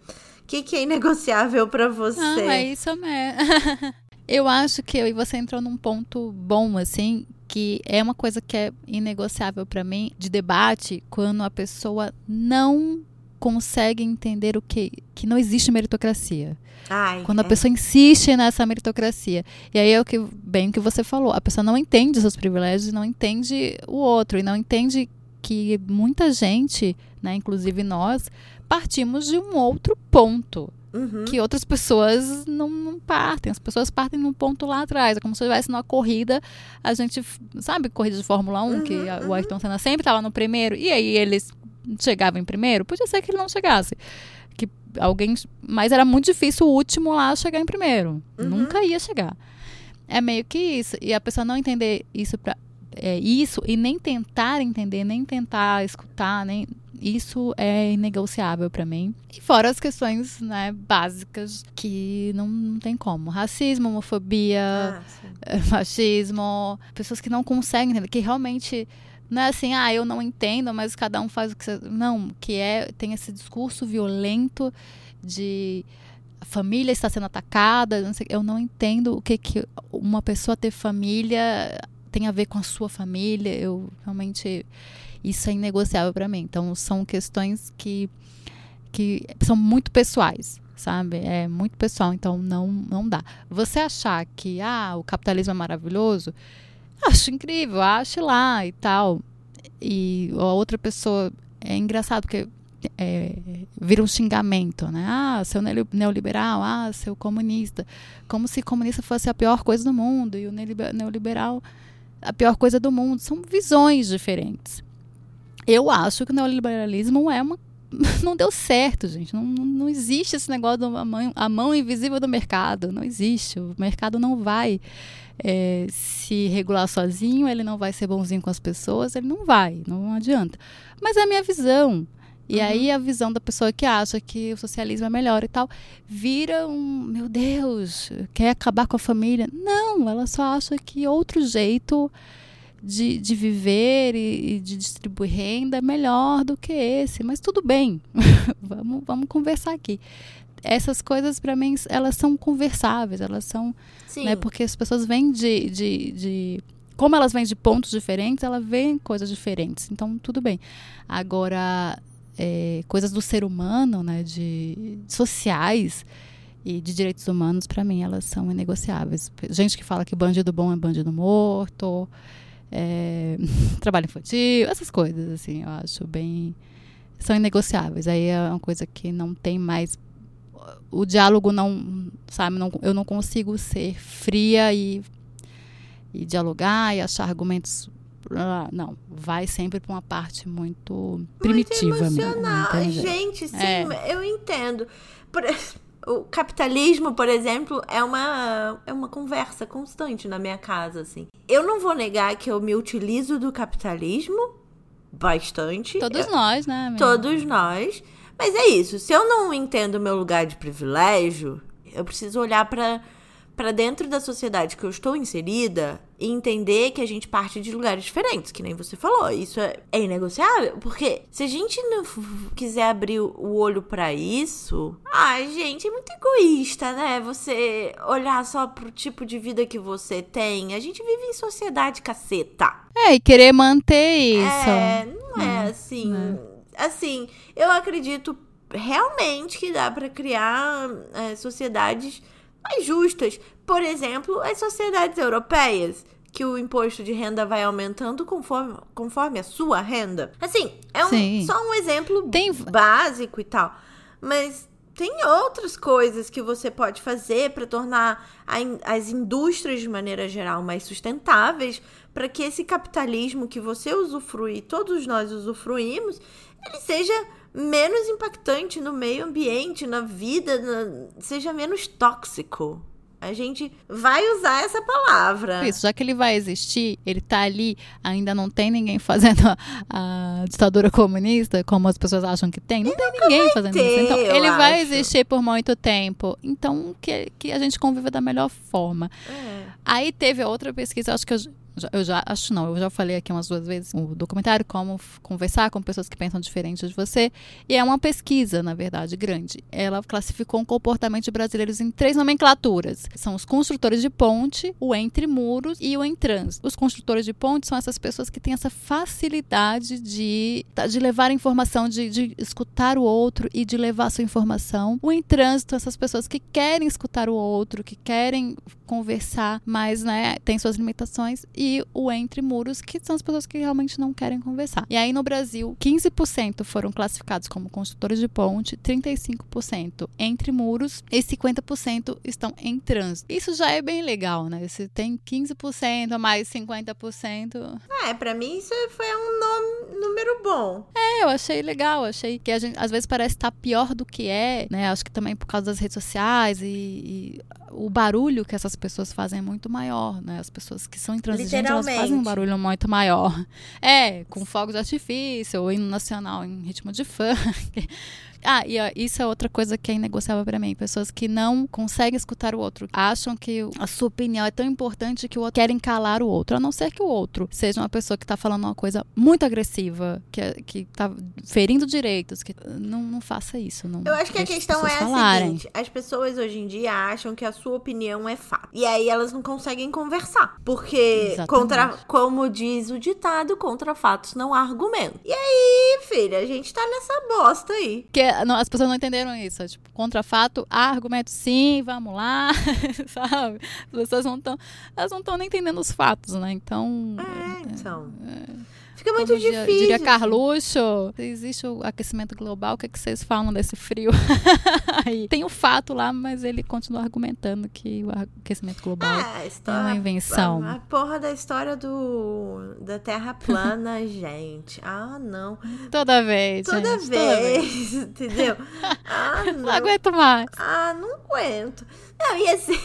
O que, que é inegociável para você? Não, é isso mesmo. eu acho que eu e você entrou num ponto bom, assim, que é uma coisa que é inegociável para mim de debate quando a pessoa não consegue entender o que que não existe meritocracia. Ai, quando é. a pessoa insiste nessa meritocracia. E aí é o que bem o que você falou, a pessoa não entende os seus privilégios, não entende o outro e não entende que muita gente, né, inclusive nós, partimos de um outro ponto. Uhum. Que outras pessoas não, não, partem. As pessoas partem num ponto lá atrás. É como se estivesse numa corrida. A gente, sabe, corrida de Fórmula 1, uhum, que a, uhum. o Ayrton Senna sempre estava no primeiro. E aí eles chegavam em primeiro? Podia ser que ele não chegasse. Que alguém. Mas era muito difícil o último lá chegar em primeiro. Uhum. Nunca ia chegar. É meio que isso. E a pessoa não entender isso pra, é, isso e nem tentar entender, nem tentar escutar, nem isso é inegociável para mim. E fora as questões né, básicas que não, não tem como. Racismo, homofobia, ah, machismo, pessoas que não conseguem entender, que realmente não é assim, ah, eu não entendo, mas cada um faz o que você. Não, que é tem esse discurso violento de a família está sendo atacada. Não sei, eu não entendo o que, que uma pessoa ter família tem a ver com a sua família. Eu realmente isso é inegociável para mim. Então são questões que que são muito pessoais, sabe? É muito pessoal, então não não dá. Você achar que ah, o capitalismo é maravilhoso, acho incrível, acho lá e tal. E a outra pessoa é engraçado porque é, vira um xingamento, né? Ah, seu neoliberal, ah, seu comunista. Como se comunista fosse a pior coisa do mundo e o neoliberal a pior coisa do mundo. São visões diferentes. Eu acho que o neoliberalismo é uma. Não deu certo, gente. Não, não existe esse negócio da mão, a mão invisível do mercado. Não existe. O mercado não vai é, se regular sozinho, ele não vai ser bonzinho com as pessoas, ele não vai, não adianta. Mas é a minha visão. E uhum. aí a visão da pessoa que acha que o socialismo é melhor e tal, vira um, meu Deus, quer acabar com a família. Não, ela só acha que outro jeito de, de viver e, e de distribuir renda é melhor do que esse. Mas tudo bem, vamos, vamos conversar aqui. Essas coisas, para mim, elas são conversáveis, elas são. Sim. Né, porque as pessoas vêm de, de, de como elas vêm de pontos diferentes, elas veem coisas diferentes. Então, tudo bem. Agora, é, coisas do ser humano, né, de sociais e de direitos humanos, para mim, elas são inegociáveis. Gente que fala que bandido bom é bandido morto, é, trabalho infantil, essas coisas, assim, eu acho bem. são inegociáveis. Aí é uma coisa que não tem mais. O diálogo não. Sabe, não, eu não consigo ser fria e, e dialogar e achar argumentos não, vai sempre para uma parte muito primitiva muito emocional. mesmo. Gente, sim, é. eu entendo. Por, o capitalismo, por exemplo, é uma, é uma conversa constante na minha casa, assim. Eu não vou negar que eu me utilizo do capitalismo bastante. Todos eu, nós, né? Amiga? Todos nós. Mas é isso. Se eu não entendo o meu lugar de privilégio, eu preciso olhar para para dentro da sociedade que eu estou inserida e entender que a gente parte de lugares diferentes, que nem você falou. Isso é, é inegociável, porque se a gente não quiser abrir o olho para isso, ai, gente, é muito egoísta, né? Você olhar só pro tipo de vida que você tem. A gente vive em sociedade caceta. É, e querer manter isso. É, não é hum, assim. Né? Assim, eu acredito realmente que dá para criar é, sociedades mais justas. Por exemplo, as sociedades europeias, que o imposto de renda vai aumentando conforme, conforme a sua renda. Assim, é um, só um exemplo tem... básico e tal. Mas tem outras coisas que você pode fazer para tornar a, as indústrias, de maneira geral, mais sustentáveis, para que esse capitalismo que você usufrui, todos nós usufruímos, ele seja menos impactante no meio ambiente, na vida, na, seja menos tóxico. A gente vai usar essa palavra. Isso, já que ele vai existir, ele tá ali, ainda não tem ninguém fazendo a, a ditadura comunista, como as pessoas acham que tem. Não tem ninguém fazendo ter, isso. Então, ele vai acho. existir por muito tempo. Então, que, que a gente conviva da melhor forma. É. Aí teve outra pesquisa, acho que eu, eu já acho não, eu já falei aqui umas duas vezes o documentário como conversar com pessoas que pensam diferente de você, e é uma pesquisa, na verdade, grande. Ela classificou o comportamento de brasileiros em três nomenclaturas. São os construtores de ponte, o entre muros e o em trânsito. Os construtores de ponte são essas pessoas que têm essa facilidade de, de levar informação, de, de escutar o outro e de levar sua informação. O em trânsito, essas pessoas que querem escutar o outro, que querem conversar, mas né, tem suas limitações, e o entre muros, que são as pessoas que realmente não querem conversar. E aí no Brasil, 15% foram classificados como construtores de ponte, 35% entre muros e 50% estão em trânsito. Isso já é bem legal, né? Se tem 15% mais 50%, É, pra mim isso foi um nome- número bom. é, eu achei legal, achei que a gente às vezes parece estar pior do que é, né? Acho que também por causa das redes sociais e, e o barulho que essas pessoas fazem é muito maior, né? As pessoas que são intransigentes, elas fazem um barulho muito maior. É, com fogos de artifício, o hino nacional em ritmo de funk. Ah, e ó, isso é outra coisa que é inegociável pra mim. Pessoas que não conseguem escutar o outro, acham que a sua opinião é tão importante que o outro querem calar o outro. A não ser que o outro seja uma pessoa que tá falando uma coisa muito agressiva, que, é- que tá ferindo direitos, que não, não faça isso. Não Eu acho que a questão é a falarem. seguinte: as pessoas hoje em dia acham que a sua opinião é fato. E aí elas não conseguem conversar. Porque, Exatamente. contra, como diz o ditado, contra fatos não há argumento. E aí, filha, a gente tá nessa bosta aí. Porque não, as pessoas não entenderam isso. É, tipo, contra fato, há argumento sim, vamos lá, sabe? As pessoas não estão. Elas não estão nem entendendo os fatos, né? Então. É, então. Fica muito como diria- difícil. Diria Carluxo, se existe o aquecimento global, o que, é que vocês falam desse frio? Tem o fato lá, mas ele continua argumentando que o aquecimento global Ah, é uma invenção. A, a porra da história do da Terra plana, gente. Ah, não. Toda vez. Toda gente, vez, entendeu? Ah, Não não. aguento mais. Ah, não aguento. Não, e assim,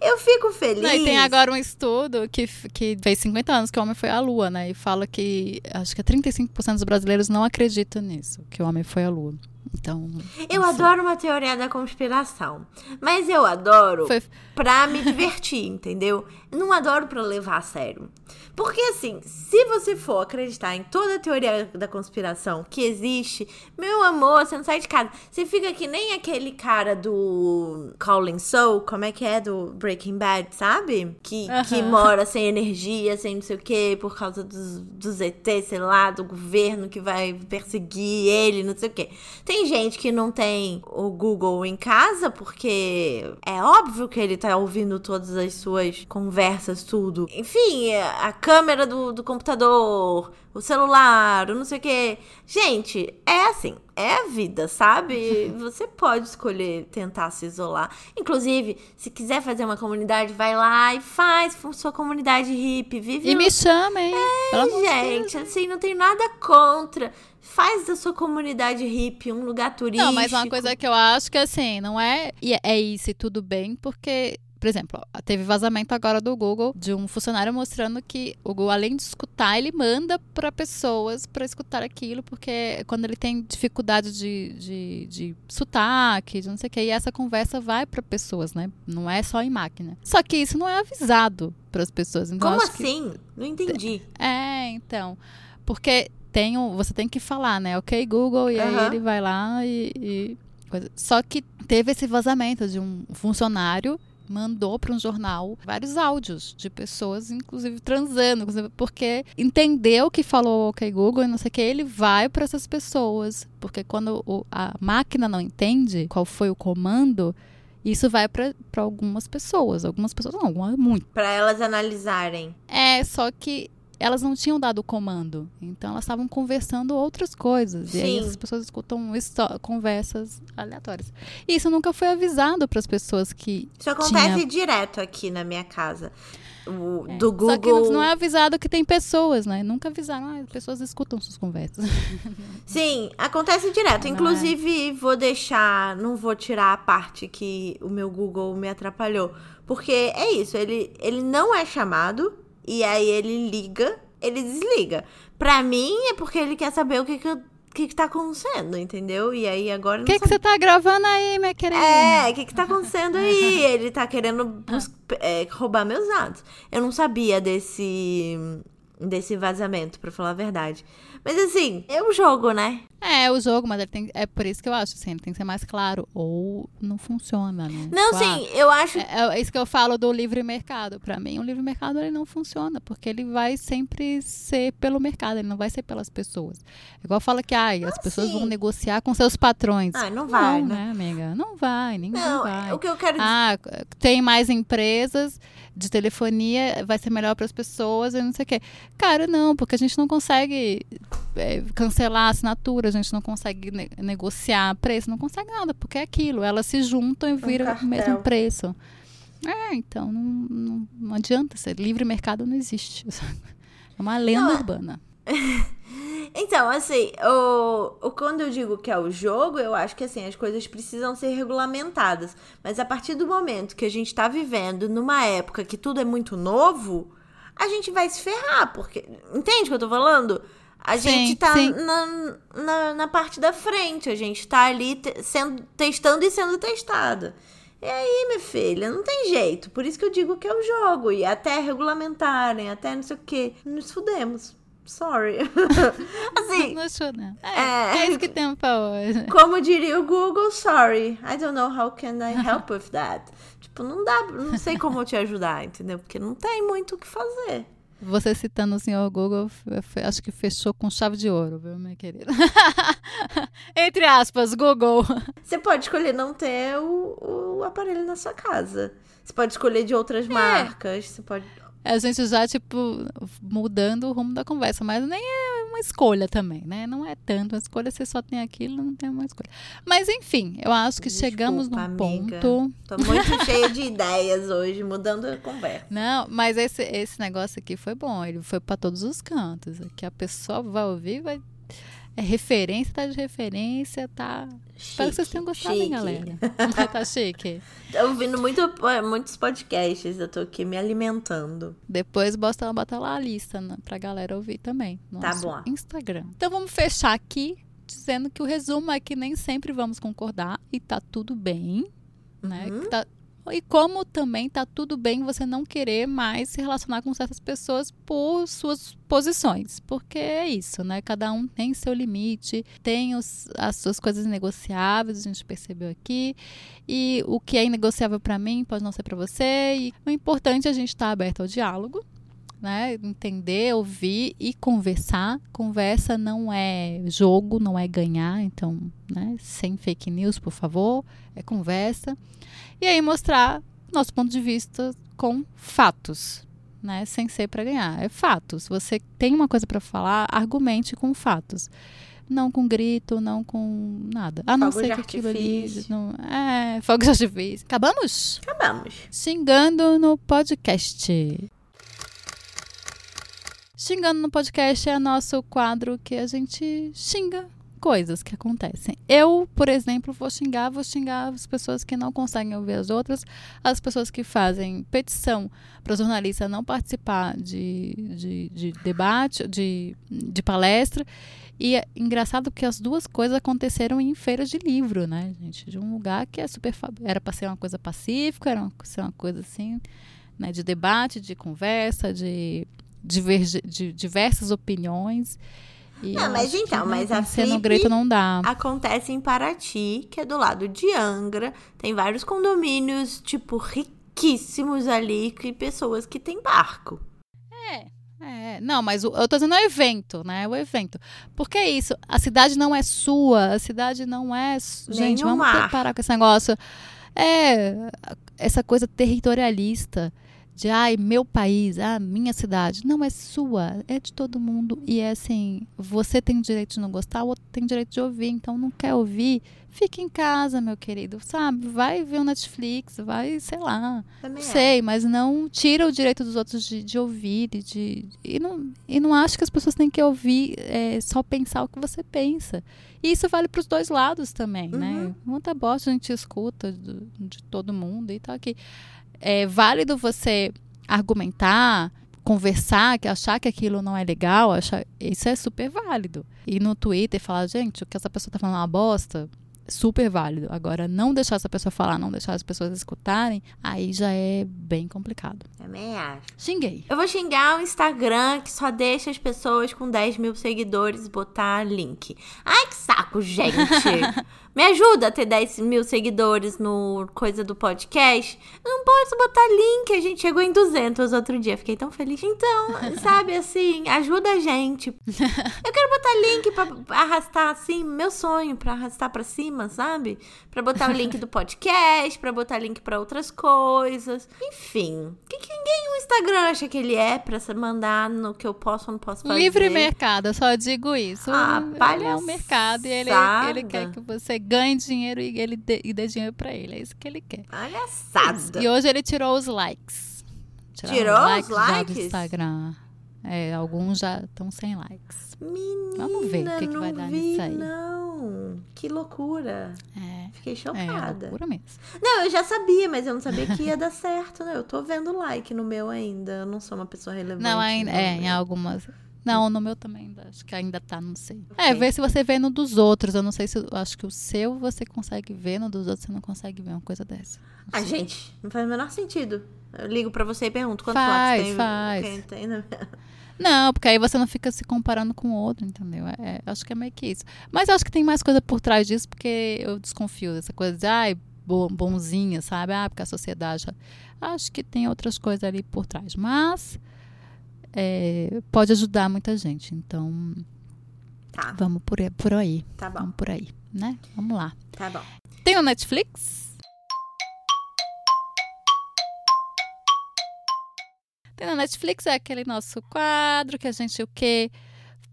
eu fico feliz. Não, e tem agora um estudo que, que fez 50 anos que o homem foi à Lua, né? E fala que acho que é 35% dos brasileiros não acreditam nisso, que o homem foi à Lua. Então. Eu sei. adoro uma teoria da conspiração. Mas eu adoro Foi- pra me divertir, entendeu? Não adoro pra levar a sério. Porque assim, se você for acreditar em toda a teoria da conspiração que existe, meu amor, você não sai de casa. Você fica que nem aquele cara do Colin Soul, como é que é do Breaking Bad, sabe? Que, que Aham. mora sem energia, sem não sei o quê, por causa dos, dos ET, sei lá, do governo que vai perseguir ele, não sei o quê. Tem gente que não tem o Google em casa porque é óbvio que ele tá ouvindo todas as suas conversas, tudo. Enfim, a câmera do, do computador, o celular, o não sei o quê. Gente, é assim. É a vida, sabe? Você pode escolher tentar se isolar. Inclusive, se quiser fazer uma comunidade, vai lá e faz sua comunidade hippie. Vive E um- me pelo amor de Gente, assim, não tem nada contra. Faz da sua comunidade hippie um lugar turístico. Não, mas uma coisa que eu acho que assim, não é. E é isso e tudo bem, porque. Por exemplo, teve vazamento agora do Google de um funcionário mostrando que o Google, além de escutar, ele manda para pessoas para escutar aquilo, porque quando ele tem dificuldade de, de, de sotaque, de não sei o que, e essa conversa vai para pessoas, né? Não é só em máquina. Só que isso não é avisado para as pessoas. Então, Como acho que- assim? Não entendi. é, então. Porque tem um, você tem que falar, né? Ok, Google, e aí ele vai lá e. e coisa. Só que teve esse vazamento de um funcionário mandou para um jornal vários áudios de pessoas, inclusive transando, porque entendeu que falou ok Google e não sei o que, ele vai para essas pessoas, porque quando o- a máquina não entende qual foi o comando, isso vai para algumas pessoas, algumas pessoas não, algumas muito. Pra elas analisarem. É, só que elas não tinham dado o comando. Então elas estavam conversando outras coisas. E aí Sim. as pessoas escutam conversas aleatórias. E isso nunca foi avisado para as pessoas que. Isso acontece tinha- direto aqui na minha casa. O, É. do Só que Google. não é avisado que tem pessoas, né? Nunca avisaram, ah, as pessoas escutam suas conversas. Sim, acontece direto. Não é. Inclusive, vou deixar. Não vou tirar a parte que o meu Google me atrapalhou. Porque é isso, ele, ele não é chamado. E aí ele liga, ele desliga. Pra mim é porque ele quer saber o que, que, eu- o que, que tá acontecendo, entendeu? E aí agora O eu que, que você tá gravando aí, minha querida? É, o que que tá acontecendo aí? Ele tá querendo é, roubar meus dados. Eu não sabia desse desse vazamento, pra falar a verdade. Mas assim, é um jogo, né? É, o jogo, mas ele tem, é por isso que eu acho, assim, ele tem que ser mais claro. Ou não funciona, né? Não, Tipo, ah, sim, eu acho. É, é isso que eu falo do livre mercado. Pra mim, o livre mercado ele não funciona, porque ele vai sempre ser pelo mercado, ele não vai ser pelas pessoas. Igual fala que ai, as pessoas sim. vão negociar com seus patrões. Ah, não vai, não, né? amiga? Não vai, ninguém Não, vai. o que eu quero dizer. Ah, tem mais empresas de telefonia, vai ser melhor para as pessoas e não sei o quê. Cara, não, porque a gente não consegue é, cancelar a assinatura, a gente não consegue ne- negociar preço, não consegue nada, porque é aquilo, elas se juntam e viram o cartel. mesmo preço. É, então não, não, não adianta ser livre mercado não existe. É uma lenda Não, urbana. Então, assim, o, o, quando eu digo que é o jogo, eu acho que assim, as coisas precisam ser regulamentadas. Mas a partir do momento que a gente tá vivendo numa época que tudo é muito novo, a gente vai se ferrar, porque. Entende o que eu tô falando? A Sim, gente tá na, na, na parte da frente, a gente tá ali te- sendo, testando e sendo testada. E aí, minha filha, não tem jeito. Por isso que eu digo que é o jogo. E até regulamentarem, até não sei o quê. Nos fudemos. Sorry. assim, Não não. É. É, é isso que temos pra hoje. como diria o Google, sorry. I don't know how can I help with that. Tipo, não dá, não sei como eu te ajudar, entendeu? Porque não tem muito o que fazer. Você citando o senhor Google, acho que fechou com chave de ouro, viu, minha querida? Entre aspas, Google. Você pode escolher não ter o, o aparelho na sua casa. Você pode escolher de outras marcas. Você pode. A gente já, tipo, mudando o rumo da conversa, mas nem é uma escolha também, né? Não é tanto uma escolha, você só tem aquilo, não tem uma escolha. Mas, enfim, eu acho que chegamos num Desculpa, amiga. ponto. Tô muito cheia de ideias hoje, mudando a conversa. Não, mas esse, esse negócio aqui foi bom, ele foi pra todos os cantos. Que a pessoa vai ouvir, vai. É referência, tá de referência, tá. Espero que vocês tenham gostado, hein, chique. galera? tá chique. Tô ouvindo muito, muitos podcasts, eu tô aqui me alimentando. Depois bota, bota lá a lista né, pra galera ouvir também. No Tá bom. Instagram. Então vamos fechar aqui dizendo que o resumo é que nem sempre vamos concordar e tá tudo bem, né? Uhum. Tá- E como também tá tudo bem você não querer mais se relacionar com certas pessoas por suas posições. Porque é isso, né? Cada um tem seu limite, tem os- as suas coisas negociáveis, a gente percebeu aqui. E o que é inegociável para mim pode não ser para você. E o importante é a gente estar aberto ao diálogo, né? Entender, ouvir e conversar. Conversa não é jogo, não é ganhar. Então, né? Sem fake news, por favor. É conversa. E aí mostrar nosso ponto de vista com fatos. Né, sem ser para ganhar, é fatos. Você tem uma coisa para falar, argumente com fatos. Não com grito, não com nada. A não Fogo ser que aquilo ali. Não, é, fogo de artifício. Acabamos? Acabamos. Xingando no podcast. Xingando no podcast é nosso quadro que a gente xinga coisas que acontecem. Eu, por exemplo, vou xingar, vou xingar as pessoas que não conseguem ouvir as outras, as pessoas que fazem petição para jornalista não participar de, de, de debate, de, de palestra. E é engraçado porque as duas coisas aconteceram em feiras de livro, né, gente? De um lugar que é super. Era para ser uma coisa pacífica, era para ser uma coisa assim, né, de debate, de conversa, de, diverge- de diversas opiniões. E Não, mas então, mas a Flip- grito não dá. Acontece em Paraty, que é do lado de Angra. Tem vários condomínios, tipo, riquíssimos ali, que pessoas que têm barco. É, não, mas o- eu tô dizendo o evento, né? O evento. Porque é isso, a cidade não é sua, a cidade não é. Gente, vamos parar com esse negócio. É, essa coisa territorialista de ai, meu país, ah, minha cidade. Não é sua, é de todo mundo. E é assim, você tem o direito de não gostar, o outro tem direito de ouvir. Então não quer ouvir, fica em casa, meu querido, sabe? Vai ver o Netflix, vai, sei lá. Também Não é. sei, mas não tira o direito dos outros de, de ouvir e de. E não, e não acho que as pessoas têm que ouvir é, só pensar o que você pensa. E isso vale para os dois lados também, né? Uhum. Muita bosta a gente escuta do- de todo mundo e tal. Que é válido você argumentar, conversar, que achar que aquilo não é legal, achar, isso é super válido. E no Twitter falar, gente, o que essa pessoa tá falando é uma bosta, super válido. Agora, não deixar essa pessoa falar, não deixar as pessoas escutarem, aí já é bem complicado. Também acho. Xinguei. Eu vou xingar o Instagram que só deixa as pessoas com 10 mil seguidores botar link. Ai, que saco, gente! Me ajuda a ter 10 mil seguidores no coisa do podcast. Não posso botar link. A gente chegou em 200 outro dia. Fiquei tão feliz. Então, sabe assim, ajuda a gente. Eu quero botar link pra arrastar assim, meu sonho, pra arrastar pra cima, sabe? Pra botar o link do podcast, pra botar link pra outras coisas. Enfim, o que, que ninguém no Instagram acha que ele é pra se mandar no que eu posso ou não posso fazer? Livre mercado, eu só digo isso. Ah, ele é um mercado e ele, ele quer que você ganhe dinheiro e ele dê, e dê dinheiro pra ele. É isso que ele quer. Palhaçada. E hoje ele tirou os likes. Tiraram Tirou os já likes? do Instagram. É, alguns já estão sem likes. Menina, Vamos ver o que que vai dar vi, nisso aí. Não, que loucura. É, Fiquei é chocada. loucura mesmo. não, eu já sabia, mas eu não sabia que ia dar certo, né? Eu tô vendo like no meu ainda. Eu não sou uma pessoa relevante. Não, ainda, é, em algumas. Não, no meu também, acho que ainda tá, não sei. É, ver se você vê no dos outros. Eu não sei se. Acho que o seu você consegue ver, no dos outros você não consegue ver uma coisa dessa. Não Ah, sei. gente, não faz o menor sentido. Eu ligo pra você e pergunto quantos Faz, tem. faz. Tem na... Não, porque aí você não fica se comparando com o outro, entendeu? É, é, acho que é meio que isso. Mas eu acho que tem mais coisa por trás disso, porque eu desconfio dessa coisa de, ai, bo- bonzinha, sabe? Ah, porque a sociedade. Acho que tem outras coisas ali por trás. Mas é, pode ajudar muita gente. Então, Tá, vamos por, aí- por aí. tá bom, Vamos por aí, né? Vamos lá. tá bom. Tem o Netflix? Tem no Netflix é aquele nosso quadro que a gente o quê?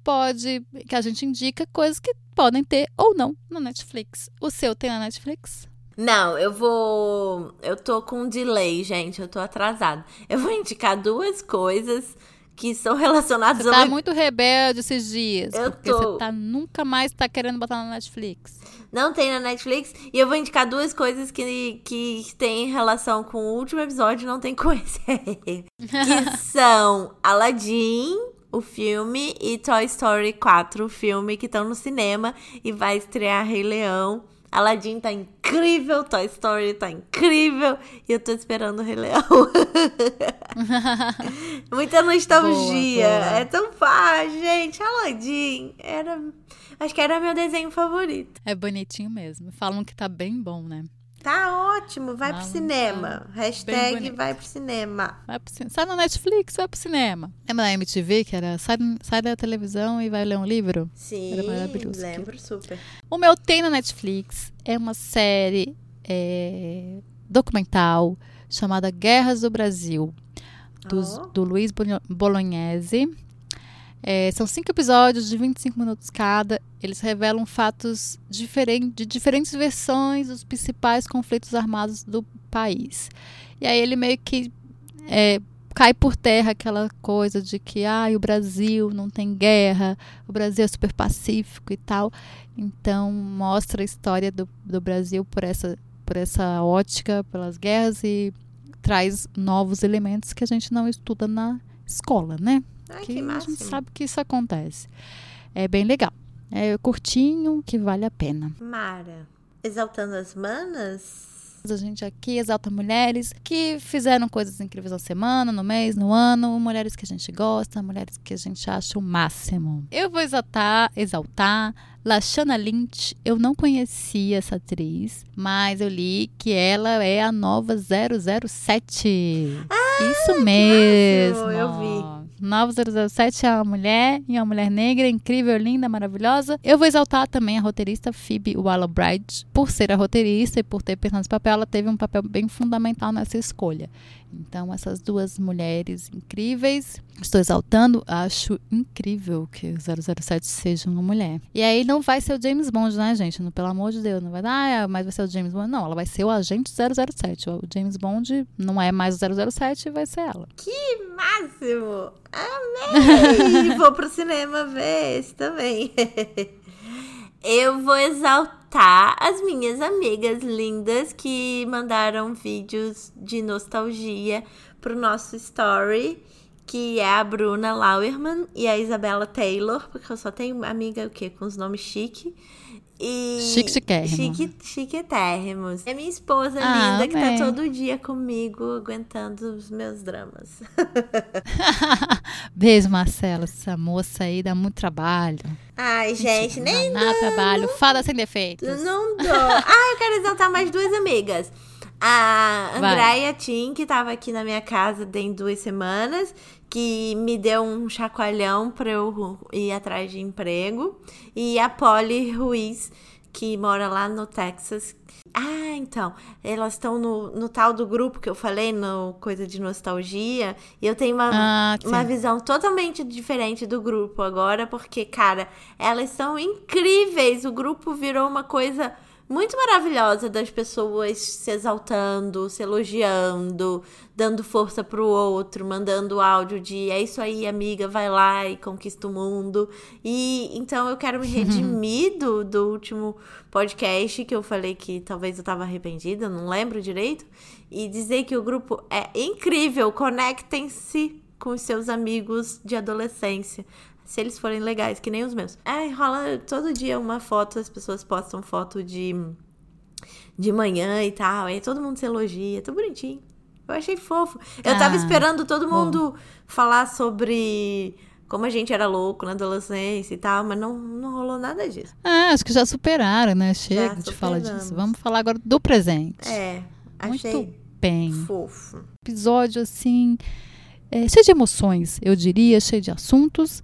Pode, que a gente indica coisas que podem ter ou não no Netflix. O seu tem na Netflix? Não, eu vou. Eu tô com um delay, gente. Eu tô atrasada. Eu vou indicar duas coisas que são relacionadas Você ao. tá muito rebelde esses dias. Eu porque tô. você tá, nunca mais tá querendo botar na Netflix. Não tem na Netflix. E eu vou indicar duas coisas que, que têm relação com o último episódio e não tem com esse. que são Aladdin, o filme, e Toy Story 4, o filme, que estão no cinema e vai estrear Rei Leão. Aladdin tá incrível, Toy Story tá incrível e eu tô esperando o Rei Leão. Muita nostalgia. Boa, boa. É tão fácil, gente. Aladdin era. Acho que era meu desenho favorito. É bonitinho mesmo. Falam que tá bem bom, né? Tá ótimo, vai pro Não, cinema. tá Hashtag vai pro cinema. Vai pro Sai no Netflix, vai pro cinema. Lembra da MTV, que era sai, sai da televisão e vai ler um livro? Sim, Era maravilhoso. lembro super. O meu tem na Netflix é uma série é, documental chamada Guerras do Brasil, dos- Ó. do Luiz Bolognese. É, são cinco episódios de 25 minutos cada. Eles revelam fatos diferentes, de diferentes versões dos principais conflitos armados do país. E aí ele meio que é, cai por terra aquela coisa de que ah, o Brasil não tem guerra, o Brasil é super pacífico e tal. Então mostra a história do, do Brasil por essa, por essa ótica, pelas guerras e traz novos elementos que a gente não estuda na escola, né? Ai, que que a gente sabe que isso acontece. É bem legal. É curtinho, que vale a pena. Mara, exaltando as manas? A gente aqui exalta mulheres que fizeram coisas incríveis na semana, no mês, no ano, mulheres que a gente gosta, mulheres que a gente acha o máximo. Eu vou exaltar, exaltar Lashana Lynch. Eu não conhecia essa atriz, mas eu li que ela é a nova 007. Isso mesmo. eu vi. Nova 007 é uma mulher e uma mulher negra, incrível, linda, maravilhosa. Eu vou exaltar também a roteirista Phoebe Waller-Bridge. Por ser a roteirista e por ter pensado nesse papel, ela teve um papel bem fundamental nessa escolha. Então, essas duas mulheres incríveis, estou exaltando, acho incrível que o 007 seja uma mulher. E aí não vai ser o James Bond, né, gente? Não, pelo amor de Deus, não vai dar, ah, mas vai ser o James Bond. Não, ela vai ser o agente 007. O James Bond não é mais o 007, vai ser ela. Que máximo! Amei! Vou pro cinema ver esse também. Eu vou exaltar as minhas amigas lindas que mandaram vídeos de nostalgia pro nosso story, que é a Bruna Lauerman e a Isabela Taylor, porque eu só tenho amiga o quê? Com os nomes chique. E Chique, chiquérrimo. chique, chiquetérrimos. É minha esposa Ah, linda que amei. tá todo dia comigo aguentando os meus dramas. Beijo, Marcela. Essa moça aí dá muito trabalho. Ai, gente, Mentira, nem não dá trabalho. Fada sem defeitos. Não dou. ah, eu quero exaltar mais duas amigas. A. Andréia Tim, que tava aqui na minha casa tem duas semanas, que me deu um chacoalhão pra eu ir atrás de emprego. E a Polly Ruiz, que mora lá no Texas. Ah, então, elas estão no, no tal do grupo que eu falei, no Coisa de Nostalgia, e eu tenho uma, Ah, uma visão totalmente diferente do grupo agora, porque, cara, elas são incríveis. O grupo virou uma coisa muito maravilhosa das pessoas se exaltando, se elogiando, dando força pro outro, mandando áudio de é isso aí, amiga, vai lá e conquista o mundo. E então eu quero me redimir do, do último podcast que eu falei que talvez eu tava arrependida, não lembro direito, e dizer que o grupo é incrível. Conectem-se com os seus amigos de adolescência. Se eles forem legais, que nem os meus. Ai, rola todo dia uma foto, as pessoas postam foto de, de manhã e tal. Aí todo mundo se elogia, tudo bonitinho. Eu achei fofo. Eu tava Ah, esperando todo mundo falar sobre como a gente era louco na adolescência e tal, mas não, não rolou nada disso. Ah, acho que já superaram, né? Chega de falar disso. Vamos falar agora do presente. É, achei Muito bem. fofo. Episódio, assim, é, cheio de emoções, eu diria, cheio de assuntos.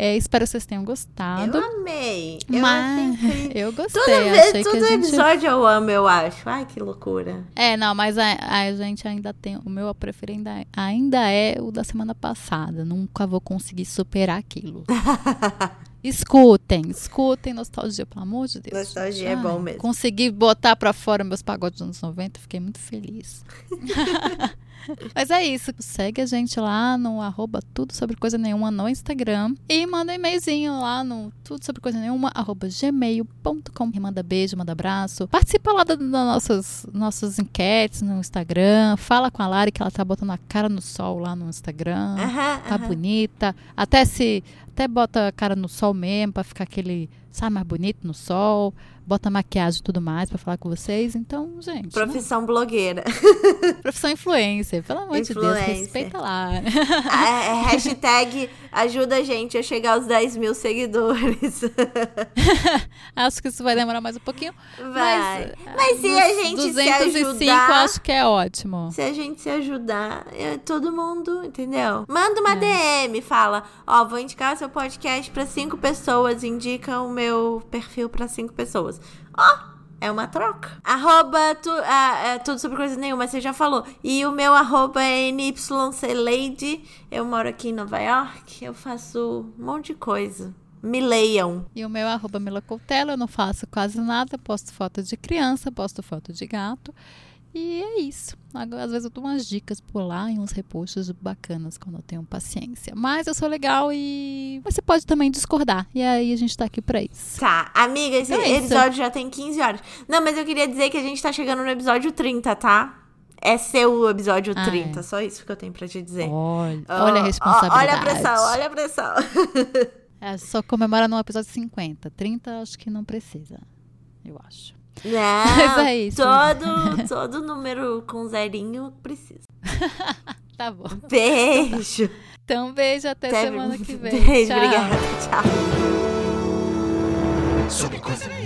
É, espero que vocês tenham gostado. Eu amei. Eu achei mas eu gostei. Toda achei vez, que todo a gente... episódio eu amo, eu acho. Ai, que loucura. É, não, mas a, a gente ainda tem. O meu preferido ainda, ainda é o da semana passada. Nunca vou conseguir superar aquilo. Escutem, escutem nostalgia, pelo amor de Deus. Nostalgia é bom mesmo. Consegui botar pra fora meus pagodes dos anos 90, fiquei muito feliz. Mas é isso. Segue a gente lá no arroba tudo sobre coisa nenhuma no Instagram. E manda um e-mailzinho lá no tudo sobre coisa nenhuma, arroba gmail.com. E Manda beijo, manda abraço. Participa lá das nossas, nossas enquetes no Instagram. Fala com a Lari que ela tá botando a cara no sol lá no Instagram. Aham, Tá aham. bonita. Até se. Até bota a cara no sol mesmo, pra ficar aquele. Sabe, mais bonito no sol. Bota maquiagem e tudo mais pra falar com vocês. Então, gente. né? Profissão blogueira. Profissão influencer. Pelo amor de Deus, Influencer. respeita lá. A- é hashtag ajuda a gente a chegar aos 10 mil seguidores. acho que isso vai demorar mais um pouquinho. Vai. Mas, Mas, se a gente 205 se ajudar. acho que é ótimo. Se a gente se ajudar, é todo mundo, entendeu? Manda uma É. DM, fala, ó, vou indicar seu podcast pra cinco pessoas, indica o meu perfil pra cinco pessoas. Ó, é uma troca. Arroba tu, ah, é, tudo sobre coisa nenhuma, você já falou. E o meu arroba é NYCLady. Eu moro aqui em Nova York, eu faço um monte de coisa. Me leiam. E o meu é arroba Mila Coutela, eu não faço quase nada, posto foto de criança, posto foto de gato. E é isso. Às vezes eu dou umas dicas por lá e uns repostos bacanas quando eu tenho paciência. Mas eu sou legal e você pode também discordar. E aí a gente tá aqui pra isso. Tá, amiga, esse Então é isso. episódio já tem 15 horas. Não, mas eu queria dizer que a gente tá chegando no episódio 30, tá? É seu episódio Ah, 30, é. só isso que eu tenho pra te dizer. Olha, Ó, olha a responsabilidade. olha a pressão, olha a pressão. É, só comemora no episódio 50. 30 acho que não precisa. Eu acho. Não, Mas é isso. todo, todo número com zerinho precisa. Tá bom. Beijo. Então, beijo até, Até- semana que vem. Beijo, Tchau. obrigada. Tchau. Sobre coisa nenhuma.